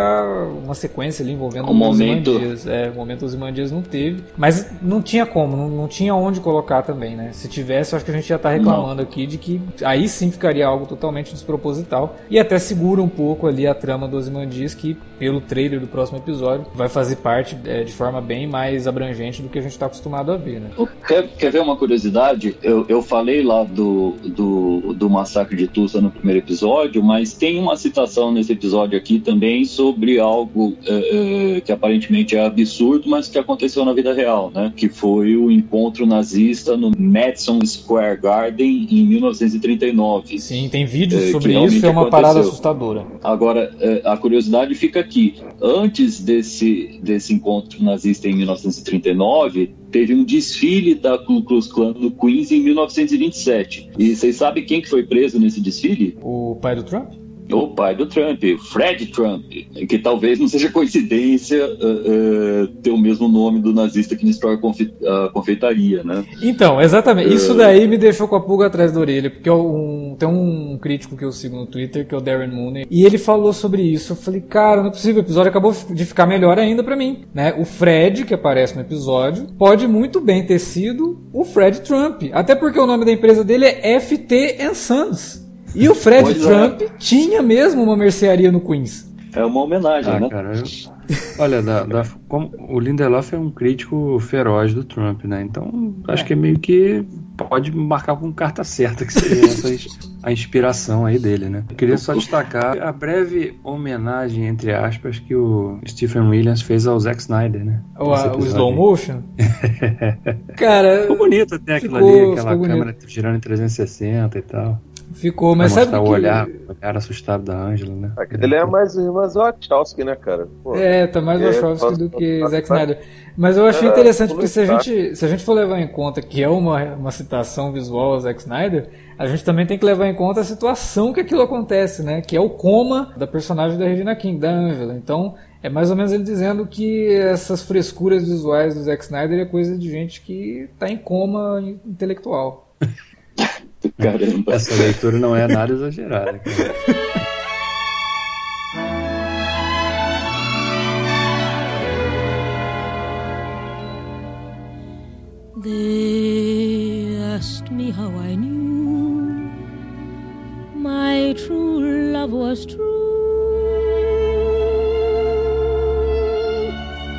uma sequência ali envolvendo o momento. Ozymandias. É, o momento Ozymandias não teve, mas não tinha como, não, não tinha onde colocar também, né? Se tivesse, acho que a gente já tá reclamando não. aqui de que aí sim ficaria algo totalmente desproposital e até segura um pouco ali a trama do Ozymandias que pelo trailer do próximo episódio vai fazer parte é, de forma bem mais abrangente do que a gente está acostumado a ver, né? Quer, quer ver uma curiosidade? Eu Eu, eu falei lá do, do, do massacre de Tulsa no primeiro episódio, mas tem uma citação nesse episódio aqui também sobre algo é, é, que aparentemente é absurdo, mas que aconteceu na vida real, né? Que foi o encontro nazista no Madison Square Garden em 1939. Sim, tem vídeos é, sobre isso, é uma aconteceu. parada assustadora. Agora, a curiosidade fica aqui. Antes desse, desse encontro nazista em 1939, teve um desfile da Ku Klux Klan no Queens em 1927. E vocês sabem quem que foi preso nesse desfile? O pai do Trump? O pai do Trump, Fred Trump, que talvez não seja coincidência uh, uh, ter o mesmo nome do nazista que destrói a, confe a confeitaria, né? Então, exatamente. Uh... Isso daí me deixou com a pulga atrás da orelha, porque um, tem um crítico que eu sigo no Twitter, que é o Darren Mooney, e ele falou sobre isso. Eu falei, cara, não é possível, o episódio acabou de ficar melhor ainda para mim, né? O Fred, que aparece no episódio, pode muito bem ter sido o Fred Trump, até porque o nome da empresa dele é FT Sons. E o Fred pois é. Trump é. tinha mesmo uma mercearia no Queens. É uma homenagem, ah, né? Cara, eu... Olha, da, da, como, o Lindelof é um crítico feroz do Trump, né? Então, acho é. que é meio que pode marcar com carta certa que seria essa a inspiração aí dele, né? Eu queria só destacar a breve homenagem, entre aspas, que o Stephen Williams fez ao Zack Snyder, né? O, a, o slow motion? Cara, ficou bonito até aquilo ali, aquela câmera bonito. girando em 360 e tal. Ficou, mas sabe que... o olhar, o olhar assustado da Angela, né? Aquele é mais, mais Wachowski, né, cara? Pô, é, tá mais Wachowski do que Zack Snyder. Mas eu achei é, interessante, porque se a, gente, se a gente for levar em conta que é uma, uma citação visual ao Zack Snyder, a gente também tem que levar em conta a situação que aquilo acontece, né? Que é o coma da personagem da Regina King, da Angela. Então, é mais ou menos ele dizendo que essas frescuras visuais do Zack Snyder é coisa de gente que tá em coma intelectual. Caramba. Essa leitura não é nada exagerada. They asked me how I knew my true love was true.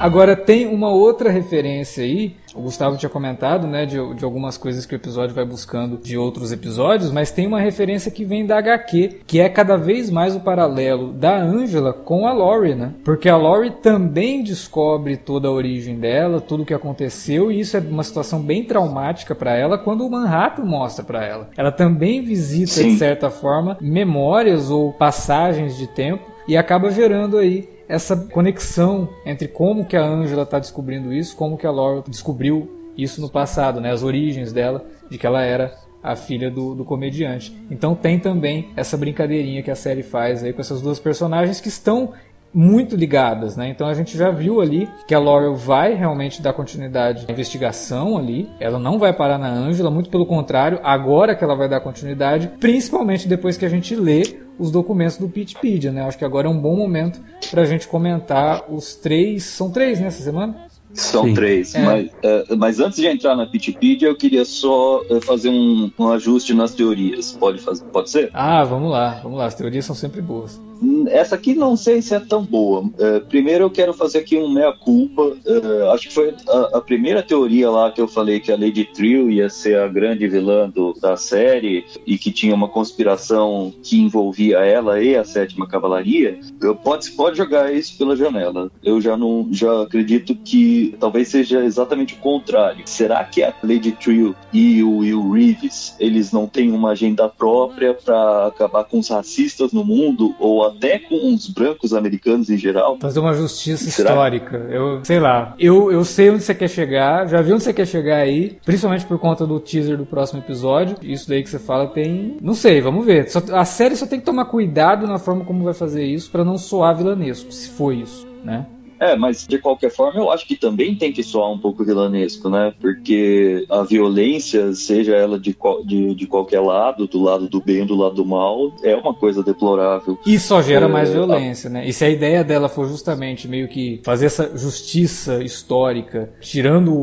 Agora tem uma outra referência aí o Gustavo tinha comentado, né, de, de algumas coisas que o episódio vai buscando de outros episódios, mas tem uma referência que vem da HQ, que é cada vez mais o paralelo da Angela com a Laurie, né? Porque a Laurie também descobre toda a origem dela, tudo o que aconteceu, e isso é uma situação bem traumática para ela quando o Manhattan mostra para ela. Ela também visita, Sim. de certa forma, memórias ou passagens de tempo e acaba gerando aí essa conexão entre como que a Angela está descobrindo isso, como que a Laura descobriu isso no passado, né? As origens dela, de que ela era a filha do, do comediante. Então tem também essa brincadeirinha que a série faz aí com essas duas personagens que estão muito ligadas, né? Então a gente já viu ali que a Laurel vai realmente dar continuidade à investigação ali. Ela não vai parar na Angela, muito pelo contrário, agora que ela vai dar continuidade, principalmente depois que a gente lê os documentos do Pitpedia, né? Acho que agora é um bom momento para a gente comentar os três, são três nessa né, semana? São Sim. três, é. mas, uh, mas antes de entrar na Pitpedia, eu queria só uh, fazer um, um, ajuste nas teorias. Pode, fazer, pode ser? Ah, vamos lá, vamos lá. As teorias são sempre boas. Essa aqui não sei se é tão boa. Uh, primeiro eu quero fazer aqui um meia-culpa. Uh, acho que foi a, a, primeira teoria lá que eu falei que a Lady Trill ia ser a grande vilã do, da série e que tinha uma conspiração que envolvia ela e a Sétima Cavalaria. Eu, pode, pode jogar isso pela janela. Eu já não já acredito que talvez seja exatamente o contrário. Será que a Lady Trill e o Will Reeves eles não têm uma agenda própria para acabar com os racistas no mundo ou até com os brancos americanos em geral. Fazer uma justiça Será? histórica. Eu sei lá. Eu, eu sei onde você quer chegar, já vi onde você quer chegar aí, principalmente por conta do teaser do próximo episódio. Isso daí que você fala tem. Não sei, vamos ver. Só, a série só tem que tomar cuidado na forma como vai fazer isso para não soar vilanesco, se for isso, né? É, mas de qualquer forma eu acho que também tem que soar um pouco vilanesco, né? Porque a violência, seja ela de, de, de qualquer lado, do lado do bem ou do lado do mal, é uma coisa deplorável. E só gera é, mais violência, a... né? E se a ideia dela for justamente meio que fazer essa justiça histórica, tirando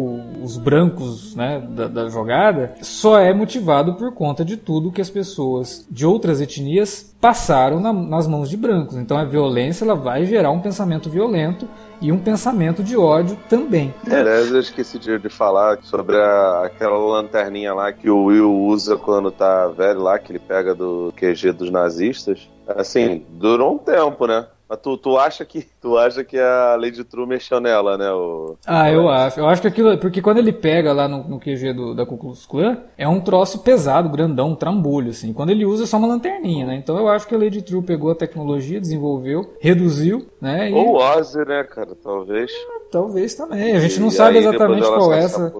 os brancos né, da, da jogada, só é motivado por conta de tudo que as pessoas de outras etnias passaram na, nas mãos de brancos. Então a violência ela vai gerar um pensamento violento e um pensamento de ódio também. É, eu esqueci de, de falar sobre a, aquela lanterninha lá que o Will usa quando tá velho lá, que ele pega do QG dos nazistas. Assim, durou um tempo, né? Mas tu, tu acha que tu acha que a Lady True mexeu nela, né? O... Ah, eu acho. Eu acho que aquilo. Porque quando ele pega lá no, no QG do, da Ku Klux Klan, é um troço pesado, grandão, um trambolho, assim. Quando ele usa é só uma lanterninha, né? Então eu acho que a Lady True pegou a tecnologia, desenvolveu, reduziu, né? E... Ou o Ozzy, né, cara? Talvez. Talvez também. A gente não e sabe exatamente qual é essa.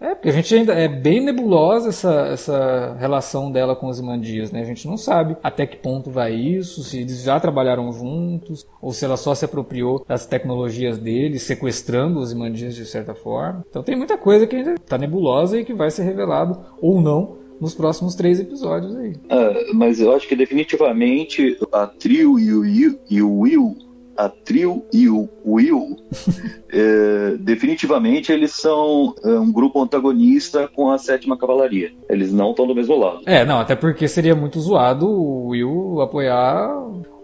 É, porque a gente ainda é bem nebulosa essa, essa relação dela com os Imandias, né? A gente não sabe até que ponto vai isso, se eles já trabalharam juntos ou se ela só se apropriou das tecnologias dele, sequestrando os imandias de certa forma. Então tem muita coisa que ainda está nebulosa e que vai ser revelado ou não nos próximos três episódios aí. Uh, mas eu acho que definitivamente a Trio e o Will a Trio e o Will, é, definitivamente eles são é, um grupo antagonista com a Sétima Cavalaria. Eles não estão do mesmo lado. É, não, até porque seria muito zoado o Will apoiar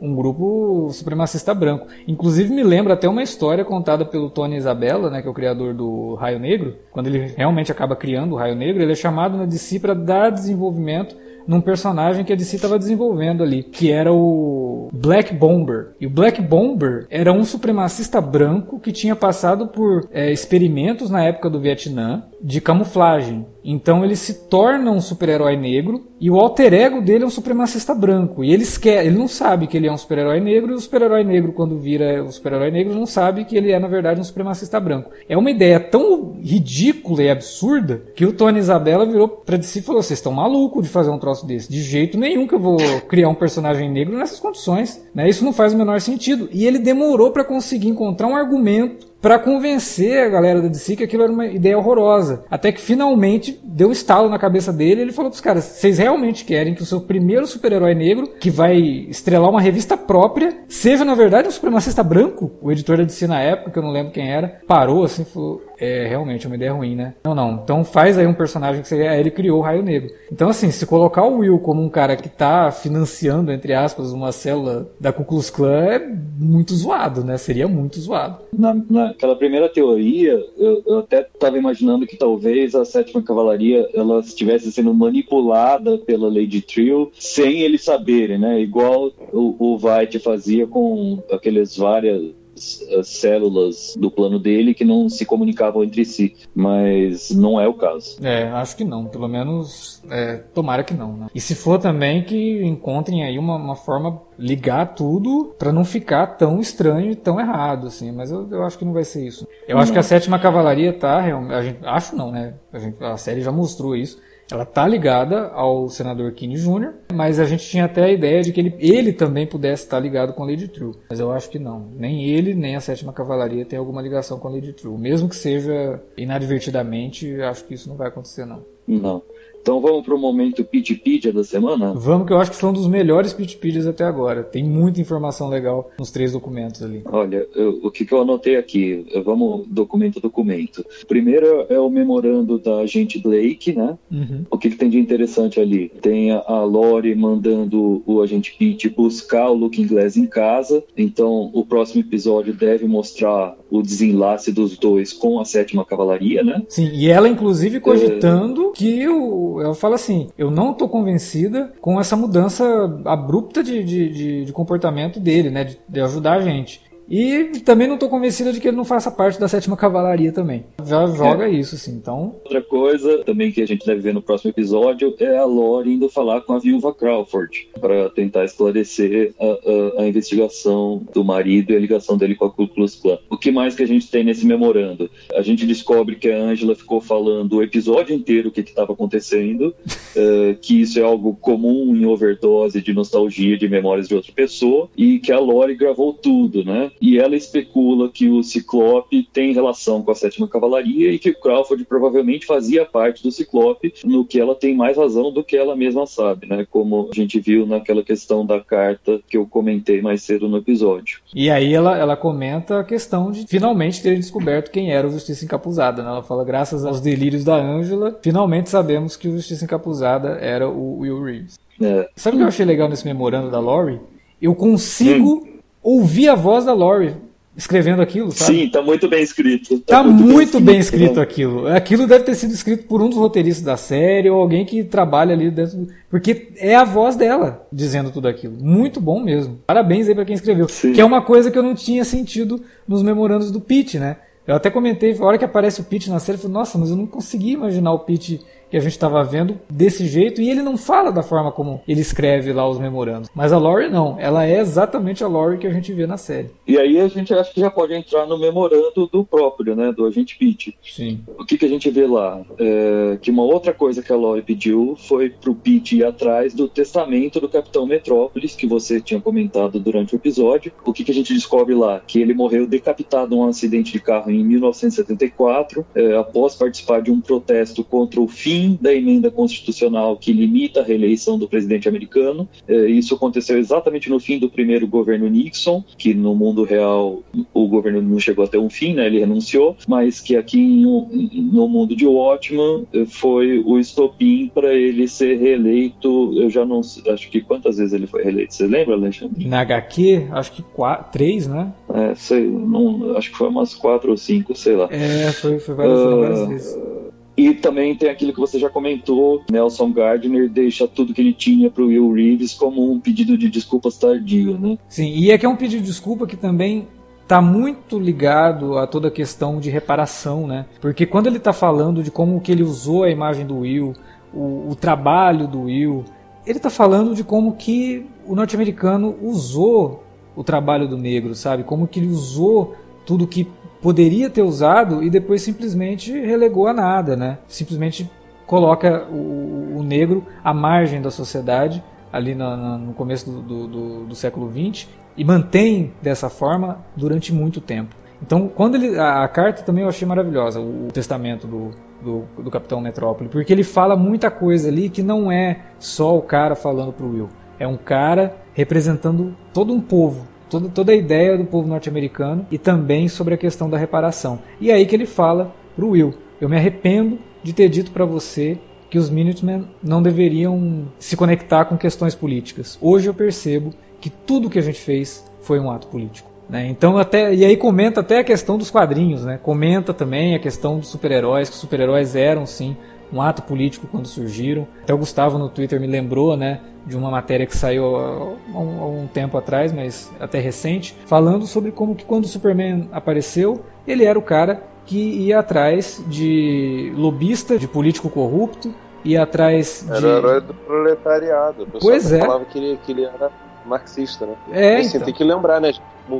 um grupo supremacista branco. Inclusive me lembra até uma história contada pelo Tony Isabella, né, que é o criador do Raio Negro. Quando ele realmente acaba criando o Raio Negro, ele é chamado na DC para dar desenvolvimento num personagem que a DC estava desenvolvendo ali, que era o Black Bomber. E o Black Bomber era um supremacista branco que tinha passado por é, experimentos na época do Vietnã de camuflagem. Então ele se torna um super-herói negro e o alter ego dele é um supremacista branco. E ele, ele não sabe que ele é um super-herói negro e o super-herói negro, quando vira o super-herói negro, não sabe que ele é, na verdade, um supremacista branco. É uma ideia tão ridícula e absurda que o Tony Isabella virou pra DC e falou: vocês estão malucos de fazer um troço desse. De jeito nenhum que eu vou criar um personagem negro nessas condições. Né? Isso não faz o menor sentido. E ele demorou para conseguir encontrar um argumento para convencer a galera da DC que aquilo era uma ideia horrorosa. Até que finalmente deu um estalo na cabeça dele e ele falou pros caras: vocês realmente querem que o seu primeiro super-herói negro, que vai estrelar uma revista própria, seja na verdade um supremacista branco? O editor da DC na época, que eu não lembro quem era, parou assim e falou: é realmente uma ideia ruim, né? Não, não. Então faz aí um personagem que. Aí ele criou o Raio Negro. Então, assim, se colocar o Will como um cara que tá financiando, entre aspas, uma célula da Ku Klux Klan é muito zoado, né? Seria muito zoado. Na, naquela primeira teoria, eu, eu até estava imaginando que talvez a sétima cavalaria ela estivesse sendo manipulada pela Lady Trio sem eles saberem, né? Igual o, o White fazia com aqueles várias as células do plano dele que não se comunicavam entre si, mas não é o caso. É, acho que não, pelo menos é, tomara que não. Né? E se for também que encontrem aí uma, uma forma ligar tudo para não ficar tão estranho e tão errado, assim, mas eu, eu acho que não vai ser isso. Eu não. acho que a sétima cavalaria tá, a gente, acho não, né? A, gente, a série já mostrou isso ela tá ligada ao senador Kinney Jr., mas a gente tinha até a ideia de que ele, ele também pudesse estar ligado com a Lady True. Mas eu acho que não. Nem ele, nem a Sétima Cavalaria tem alguma ligação com Lady True. Mesmo que seja inadvertidamente, acho que isso não vai acontecer, não. Não. Então vamos para o momento Pitpedia da semana? Vamos, que eu acho que são um dos melhores Pitpedias até agora. Tem muita informação legal nos três documentos ali. Olha, eu, o que, que, eu anotei aqui? Vamos documento a documento. Primeiro é o memorando da agente Blake, né? Uhum. O que, que, tem de interessante ali? Tem a Lori mandando o agente Pete buscar o Luke Inglês em casa. Então o próximo episódio deve mostrar o desenlace dos dois com a sétima cavalaria, né? Sim, e ela inclusive cogitando é... que o ela fala assim: eu não estou convencida com essa mudança abrupta de, de, de, de comportamento dele, né? De, de ajudar a gente. E também não estou convencida de que ele não faça parte da sétima cavalaria também. Já joga é. isso, assim, então. Outra coisa também que a gente deve ver no próximo episódio é a Lori indo falar com a viúva Crawford para tentar esclarecer a, a, a, investigação do marido e a ligação dele com a Ku Klux Klan. O que mais que a gente tem nesse memorando? A gente descobre que a Angela ficou falando o episódio inteiro o que estava acontecendo, uh, que isso é algo comum em overdose de nostalgia de memórias de outra pessoa e que a Lori gravou tudo, né? E ela especula que o Ciclope tem relação com a Sétima Cavalaria e que o Crawford provavelmente fazia parte do Ciclope, no que ela tem mais razão do que ela mesma sabe, né? Como a gente viu naquela questão da carta que eu comentei mais cedo no episódio. E aí ela, ela comenta a questão de finalmente terem descoberto quem era o Justiça Encapuzada, né? Ela fala, graças aos delírios da Ângela, finalmente sabemos que o Justiça Encapuzada era o Will Reeves. É. Sabe o que eu achei legal nesse memorando da Lori? Eu consigo hum. Ouvir a voz da Lori escrevendo aquilo, sabe? Sim, tá muito bem escrito. Tá, tá muito, muito, bem, escrito, bem escrito aquilo. Aquilo deve ter sido escrito por um dos roteiristas da série ou alguém que trabalha ali dentro. Porque é a voz dela dizendo tudo aquilo. Muito bom mesmo. Parabéns aí pra quem escreveu. Sim. Que é uma coisa que eu não tinha sentido nos memorandos do Pete, né? Eu até comentei, a hora que aparece o Pete na série, eu falei, nossa, mas eu não consegui imaginar o Pete que a gente estava vendo desse jeito e ele não fala da forma como ele escreve lá os memorandos. Mas a Lori não, ela é exatamente a Lori que a gente vê na série. E aí a gente acho que já pode entrar no memorando do próprio, né, do agente Pete. Sim. O que, que a gente vê lá? É, que uma outra coisa que a Lori pediu foi pro Pete ir atrás do testamento do Capitão Metrópolis, que você tinha comentado durante o episódio. O que, que a gente descobre lá? Que ele morreu decapitado num acidente de carro em 1974, é, após participar de um protesto contra o fim fim da emenda constitucional que limita a reeleição do presidente americano. É, isso aconteceu exatamente no fim do primeiro governo Nixon, que no mundo real o governo não chegou até um fim, né, ele renunciou, mas que aqui no mundo de Watchman é, foi o estopim para ele ser reeleito. Eu já não acho que quantas vezes ele foi reeleito. Você lembra, Alexandre? Na HQ, acho que quatro, três, né? É, sei, não, acho que foi umas quatro ou cinco, sei lá. É, foi, foi várias, uh, várias vezes. E também tem aquilo que você já comentou, Nelson Gardner deixa tudo que ele tinha para o Will Reeves como um pedido de desculpas tardio, né? Sim, e é que é um pedido de desculpa que também está muito ligado a toda a questão de reparação, né? Porque quando ele está falando de como que ele usou a imagem do Will, o, o trabalho do Will, ele está falando de como que o norte-americano usou o trabalho do negro, sabe? Como que ele usou tudo que poderia ter usado e depois simplesmente relegou a nada, né? Simplesmente coloca o, o negro à margem da sociedade ali no, no começo do, do, do, do século XX e mantém dessa forma durante muito tempo. Então, quando ele a, a, carta também eu achei maravilhosa, o, o testamento do, do, do, Capitão Metrópole, porque ele fala muita coisa ali que não é só o cara falando pro Will, é um cara representando todo um povo, toda, toda a ideia do povo norte-americano e também sobre a questão da reparação. E é aí que ele fala para o Will: Eu me arrependo de ter dito para você que os Minutemen não deveriam se conectar com questões políticas. Hoje eu percebo que tudo que a gente fez foi um ato político. Né? Então até e aí comenta até a questão dos quadrinhos, né? Comenta também a questão dos super-heróis, que os super-heróis eram sim um ato político quando surgiram. Até o Gustavo no Twitter me lembrou, né, de uma matéria que saiu há um, há um, tempo atrás, mas até recente, falando sobre como que quando o Superman apareceu, ele era o cara que ia atrás de lobista, de político corrupto, ia atrás de... Era o herói do proletariado. O pessoal pois é. falava que ele, que ele era marxista, né? É, assim, então. tem que lembrar, né?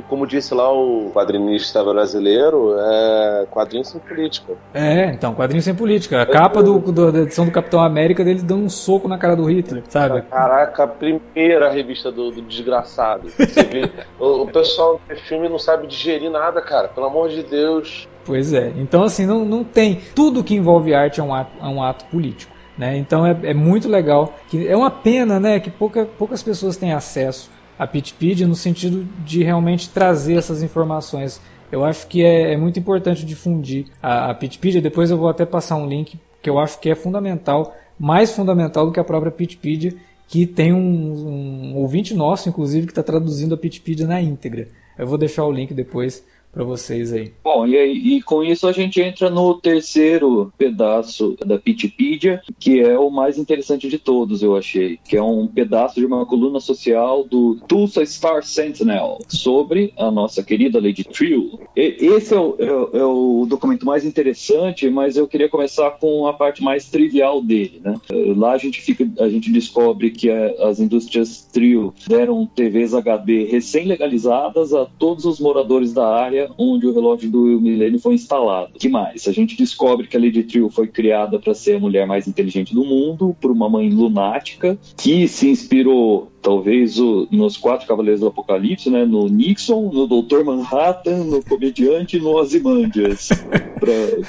Como, disse lá o quadrinista brasileiro, é quadrinho sem política. É, então, quadrinho sem política. A capa do, do, da edição do Capitão América dele dando um soco na cara do Hitler, sabe? Caraca, a primeira revista do, do desgraçado. Você vê, o, o pessoal do filme não sabe digerir nada, cara. Pelo amor de Deus. Pois é. Então, assim, não, não tem. Tudo que envolve arte é um ato, é um ato político. Né? Então é, é, muito legal. Que, é uma pena né, que pouca, poucas pessoas têm acesso a Pitpedia no sentido de realmente trazer essas informações. Eu acho que é, é muito importante difundir a, a Pitpedia. Depois eu vou até passar um link que eu acho que é fundamental, mais fundamental do que a própria Pitpedia, que tem um, um ouvinte nosso, inclusive, que está traduzindo a Pitpedia na íntegra. Eu vou deixar o link depois para vocês aí. Bom, e, e, com isso a gente entra no terceiro pedaço da Pitpedia, que é o mais interessante de todos, eu achei, que é um pedaço de uma coluna social do Tulsa Star Sentinel sobre a nossa querida Lady Trill. E, esse é o, é, é o, documento mais interessante, mas eu queria começar com a parte mais trivial dele, né? Lá a gente fica, a gente descobre que a, as indústrias Trill deram TVs HD recém-legalizadas a todos os moradores da área onde o relógio do milênio foi instalado. que mais? A gente descobre que a Lady Trill foi criada para ser a mulher mais inteligente do mundo por uma mãe lunática que se inspirou talvez o, nos quatro Cavaleiros do Apocalipse, né? No Nixon, no Doutor Manhattan, no comediante e no Ozymandias.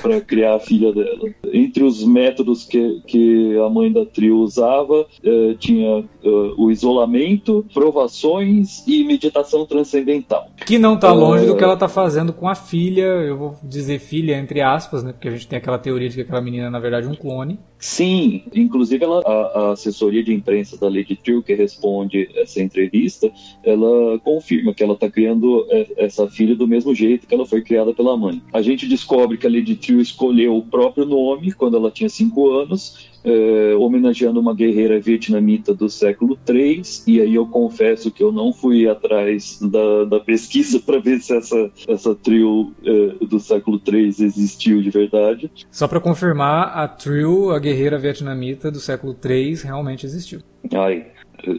para criar a filha dela. Entre os métodos que, que a mãe da Trio usava, eh, tinha eh, o isolamento, provações e meditação transcendental. Que não está longe do que ela está fazendo com a filha, eu vou dizer filha entre aspas, né? Porque a gente tem aquela teoria de que aquela menina é, na verdade, um clone. Sim, inclusive ela, a, a, assessoria de imprensa da Lady Trill que responde essa entrevista, ela confirma que ela está criando essa filha do mesmo jeito que ela foi criada pela mãe. A gente descobre que a Lady Trill escolheu o próprio nome quando ela tinha 5 anos é, homenageando uma guerreira vietnamita do século III, e aí eu confesso que eu não fui atrás da, da pesquisa para ver se essa, essa trio é, do século III existiu de verdade. Só para confirmar, a trio, a guerreira vietnamita do século III, realmente existiu. Ai,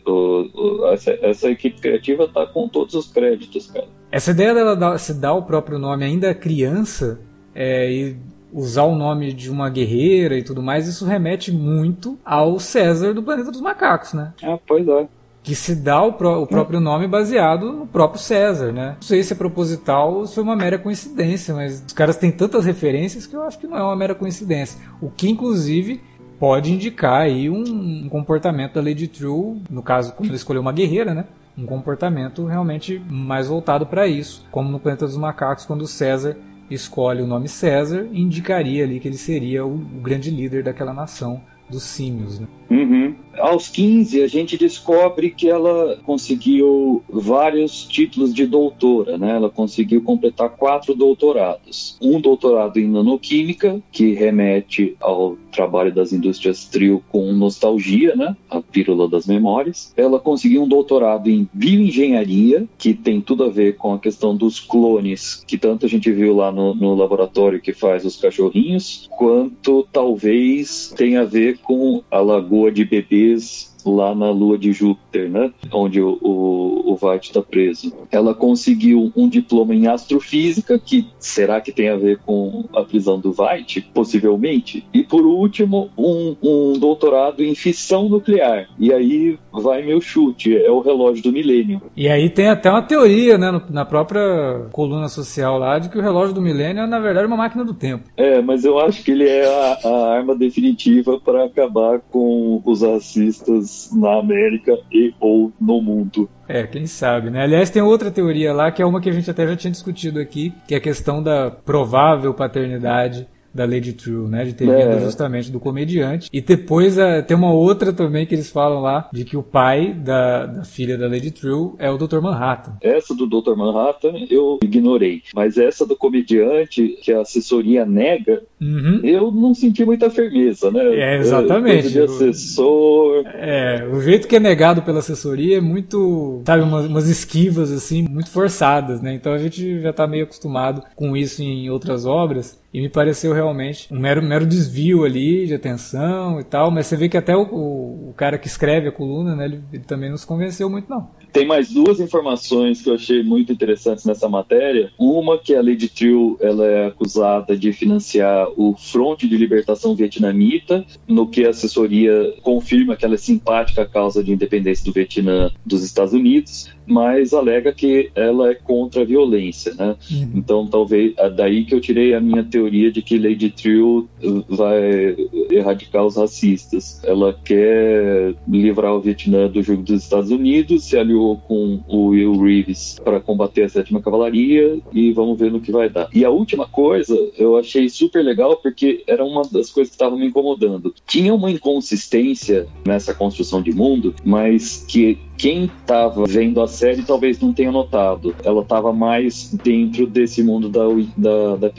o, o, essa, essa, equipe criativa tá com todos os créditos, cara. Essa ideia dela se dar o próprio nome ainda criança é, e usar o nome de uma guerreira e tudo mais, isso remete muito ao César do Planeta dos Macacos, né? Ah, pois é. Que se dá o, pró o próprio nome baseado no próprio César, né? Não sei se é proposital ou se foi uma mera coincidência, mas os caras têm tantas referências que eu acho que não é uma mera coincidência. O que, inclusive, pode indicar aí um, um comportamento da Lady True, no caso, como ele escolheu uma guerreira, né? Um comportamento realmente mais voltado para isso, como no Planeta dos Macacos, quando o César escolhe o nome César, indicaria ali que ele seria o, o grande líder daquela nação dos símios. Né? Uhum. Aos 15, a gente descobre que ela conseguiu vários títulos de doutora, né? Ela conseguiu completar quatro doutorados. Um doutorado em nanoquímica, que remete ao trabalho das indústrias trio com nostalgia, né? A pílula das memórias. Ela conseguiu um doutorado em bioengenharia, que tem tudo a ver com a questão dos clones, que tanto a gente viu lá no, no laboratório que faz os cachorrinhos, quanto talvez tenha a ver com a lagoa de bebês lá na lua de Júpiter, né? Onde o, o, o White está preso. Ela conseguiu um diploma em astrofísica, que será que tem a ver com a prisão do White? Possivelmente. E por último, um, um doutorado em fissão nuclear. E aí vai meu chute, é o relógio do milênio. E aí tem até uma teoria, né, na própria coluna social lá, de que o relógio do milênio é, na verdade, uma máquina do tempo. É, mas eu acho que ele é a, a arma definitiva para acabar com os racistas na América e ou no mundo. É, quem sabe, né? Aliás, tem outra teoria lá, que é uma que a gente até já tinha discutido aqui, que é a questão da provável paternidade da Lady True, né? De ter é. vindo justamente do comediante. E depois uh, tem uma outra também que eles falam lá, de que o pai da, da filha da Lady True é o Dr. Manhattan. Essa do Dr. Manhattan eu ignorei. Mas essa do comediante, que a assessoria nega, uhum. eu não senti muita firmeza, né? É, exatamente. de assessor. É, o jeito que é negado pela assessoria é muito, sabe, umas, umas esquivas, assim, muito forçadas, né? Então a gente já tá meio acostumado com isso em outras obras. E me pareceu realmente um mero, mero desvio ali de atenção e tal, mas você vê que até o, o, o cara que escreve a coluna, né, ele, ele também não se convenceu muito não. Tem mais duas informações que eu achei muito interessantes nessa matéria. Uma que a Lady Trill ela é acusada de financiar o Fronte de Libertação Vietnamita, no que a assessoria confirma que ela é simpática à causa de independência do Vietnã dos Estados Unidos, mas alega que ela é contra a violência, né? Uhum. Então talvez é daí que eu tirei a minha teoria de que Lady Trill vai erradicar os racistas. Ela quer livrar o Vietnã do jogo dos Estados Unidos, se aliou com o Will Reeves para combater a sétima cavalaria e vamos ver no que vai dar. E a última coisa eu achei super legal porque era uma das coisas que estava me incomodando. Tinha uma inconsistência nessa construção de mundo, mas que quem estava vendo a série talvez não tenha notado. Ela estava mais dentro desse mundo da, da, da.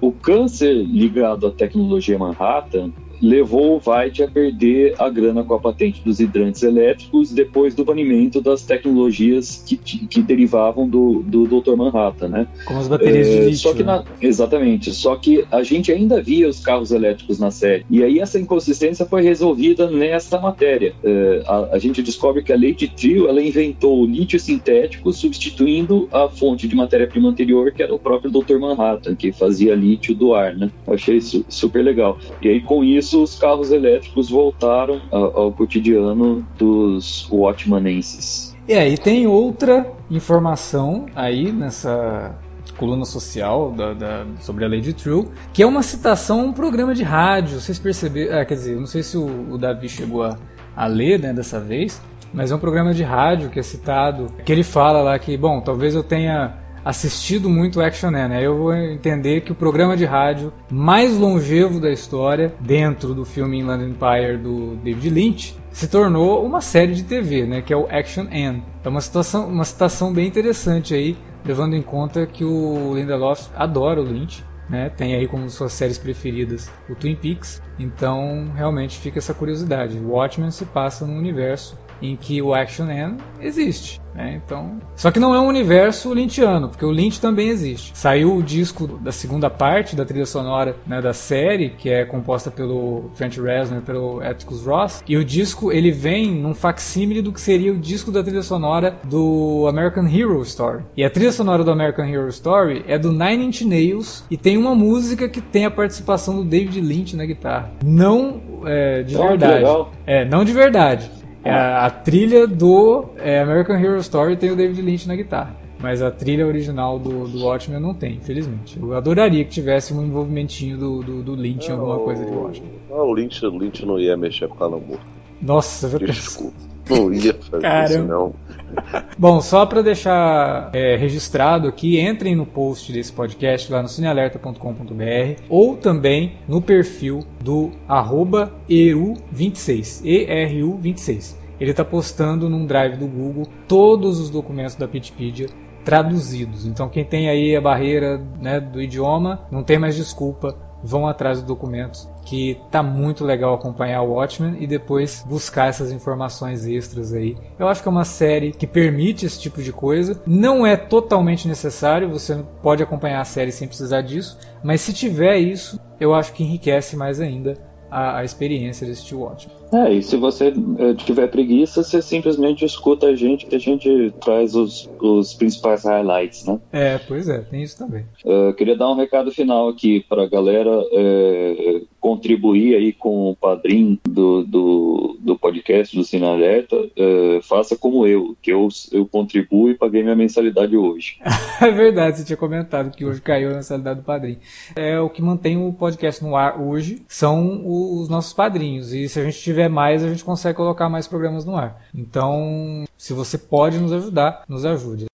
O câncer ligado à tecnologia Manhattan levou o White a perder a grana com a patente dos hidrantes elétricos depois do banimento das tecnologias que, que derivavam do, do Dr. Manhattan, né? Como as baterias é, de lítio. Só que na, né? Exatamente. Só que a gente ainda via os carros elétricos na série. E aí essa inconsistência foi resolvida nesta matéria. É, a, a, gente descobre que a Lady Trio ela inventou o lítio sintético substituindo a fonte de matéria-prima anterior, que era o próprio Dr. Manhattan, que fazia lítio do ar, né? Eu achei isso super legal. E aí com isso os carros elétricos voltaram ao, ao cotidiano dos Watchmanenses. E aí tem outra informação aí nessa coluna social da, da, sobre a Lady True, que é uma citação a um programa de rádio. Vocês perceberam? Ah, quer dizer, não sei se o, o Davi chegou a, a ler né, dessa vez, mas é um programa de rádio que é citado, que ele fala lá que, bom, talvez eu tenha assistido muito Action Man, né? Eu vou entender que o programa de rádio mais longevo da história, dentro do filme Inland Empire do David Lynch, se tornou uma série de TV, né? Que é o Action N. É uma situação, uma citação bem interessante aí, levando em conta que o Lindelof adora o Lynch. Né, tem aí como suas séries preferidas o Twin Peaks, então realmente fica essa curiosidade. Watchmen se passa num universo em que o Action Man existe. Né? Então, só que não é um universo lynchiano, porque o Lynch também existe. Saiu o disco da segunda parte da trilha sonora né, da série, que é composta pelo Trent Reznor, pelo Atticus Ross, e o disco ele vem num facsímile do que seria o disco da trilha sonora do American Hero Story. E a trilha sonora do American Hero Story é do Nine Inch Nails e tem uma música que tem a participação do David Lynch na guitarra. Não é, de oh, verdade. É, não de verdade. É, a, trilha do é, American Hero Story tem o David Lynch na guitarra. Mas a trilha original do, do Watchmen não tem, infelizmente. Eu adoraria que tivesse um envolvimentinho do, do, do Lynch em alguma coisa de Watchmen. Ah, o Lynch, o Lynch não ia mexer com o Alan Moore. Nossa, Desculpa. Não ia fazer Caramba. isso, não. Bom, só para deixar é, registrado aqui, entrem no post desse podcast lá no cinealerta.com.br ou também no perfil do arroba ERU26, ERU26. Ele está postando num drive do Google todos os documentos da Pitpedia traduzidos. Então quem tem aí a barreira né, do idioma não tem mais desculpa vão atrás dos documentos, que tá muito legal acompanhar o Watchmen e depois buscar essas informações extras aí. Eu acho que é uma série que permite esse tipo de coisa. Não é totalmente necessário, você pode acompanhar a série sem precisar disso, mas se tiver isso, eu acho que enriquece mais ainda a, a experiência de assistir Watchmen. É, e se você é, tiver preguiça, você simplesmente escuta a gente que a gente traz os, os principais highlights, né? É, pois é, tem isso também. Uh, queria dar um recado final aqui para a galera é, contribuir aí com o padrinho do, do, do podcast do Cine Alerta. É, faça como eu, que eu, eu contribuo e paguei minha mensalidade hoje. é verdade, você tinha comentado que hoje caiu a mensalidade do padrinho. É o que mantém o podcast no ar hoje, são os nossos padrinhos. E se a gente tiver tiver mais, a gente consegue colocar mais programas no ar. Então, se você pode nos ajudar, nos ajude.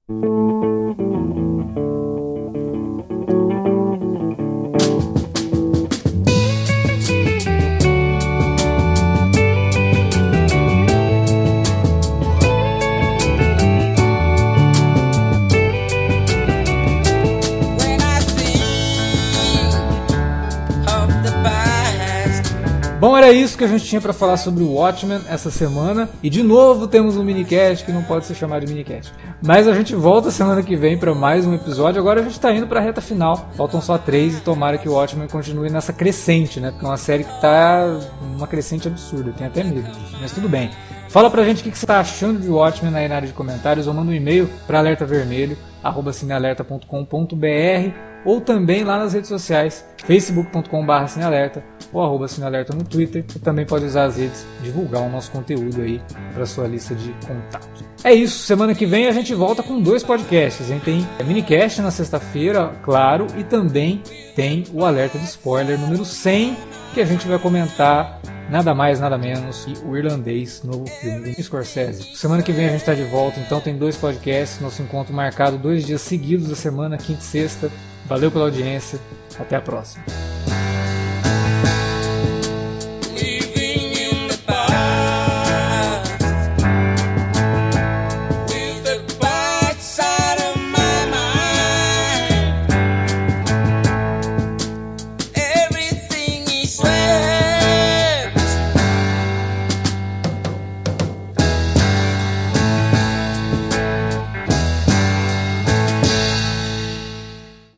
Era isso que a gente tinha para falar sobre o Watchmen essa semana. E de novo temos um minicast que não pode ser chamado de minicast. Mas a gente volta semana que vem para mais um episódio. Agora a gente está indo para a reta final. Faltam só três e tomara que o Watchmen continue nessa crescente, né? Porque é uma série que tá uma crescente absurda. Tenho até medo mas tudo bem. Fala pra gente o que você está achando de Watchmen aí na área de comentários ou manda um e-mail para alertavermelho@cinealerta.com.br ou também lá nas redes sociais, facebook.com.br ou arroba cinealerta no Twitter. E também pode usar as redes, divulgar o nosso conteúdo aí para sua lista de contatos. É isso, semana que vem a gente volta com dois podcasts. Tem a minicast na sexta-feira, claro, e também tem o alerta de spoiler número 100, que a gente vai comentar nada mais, nada menos que o irlandês, novo filme do Scorsese. Semana que vem a gente está de volta, então tem dois podcasts, nosso encontro marcado dois dias seguidos da semana, quinta e sexta. Valeu pela audiência, até a próxima.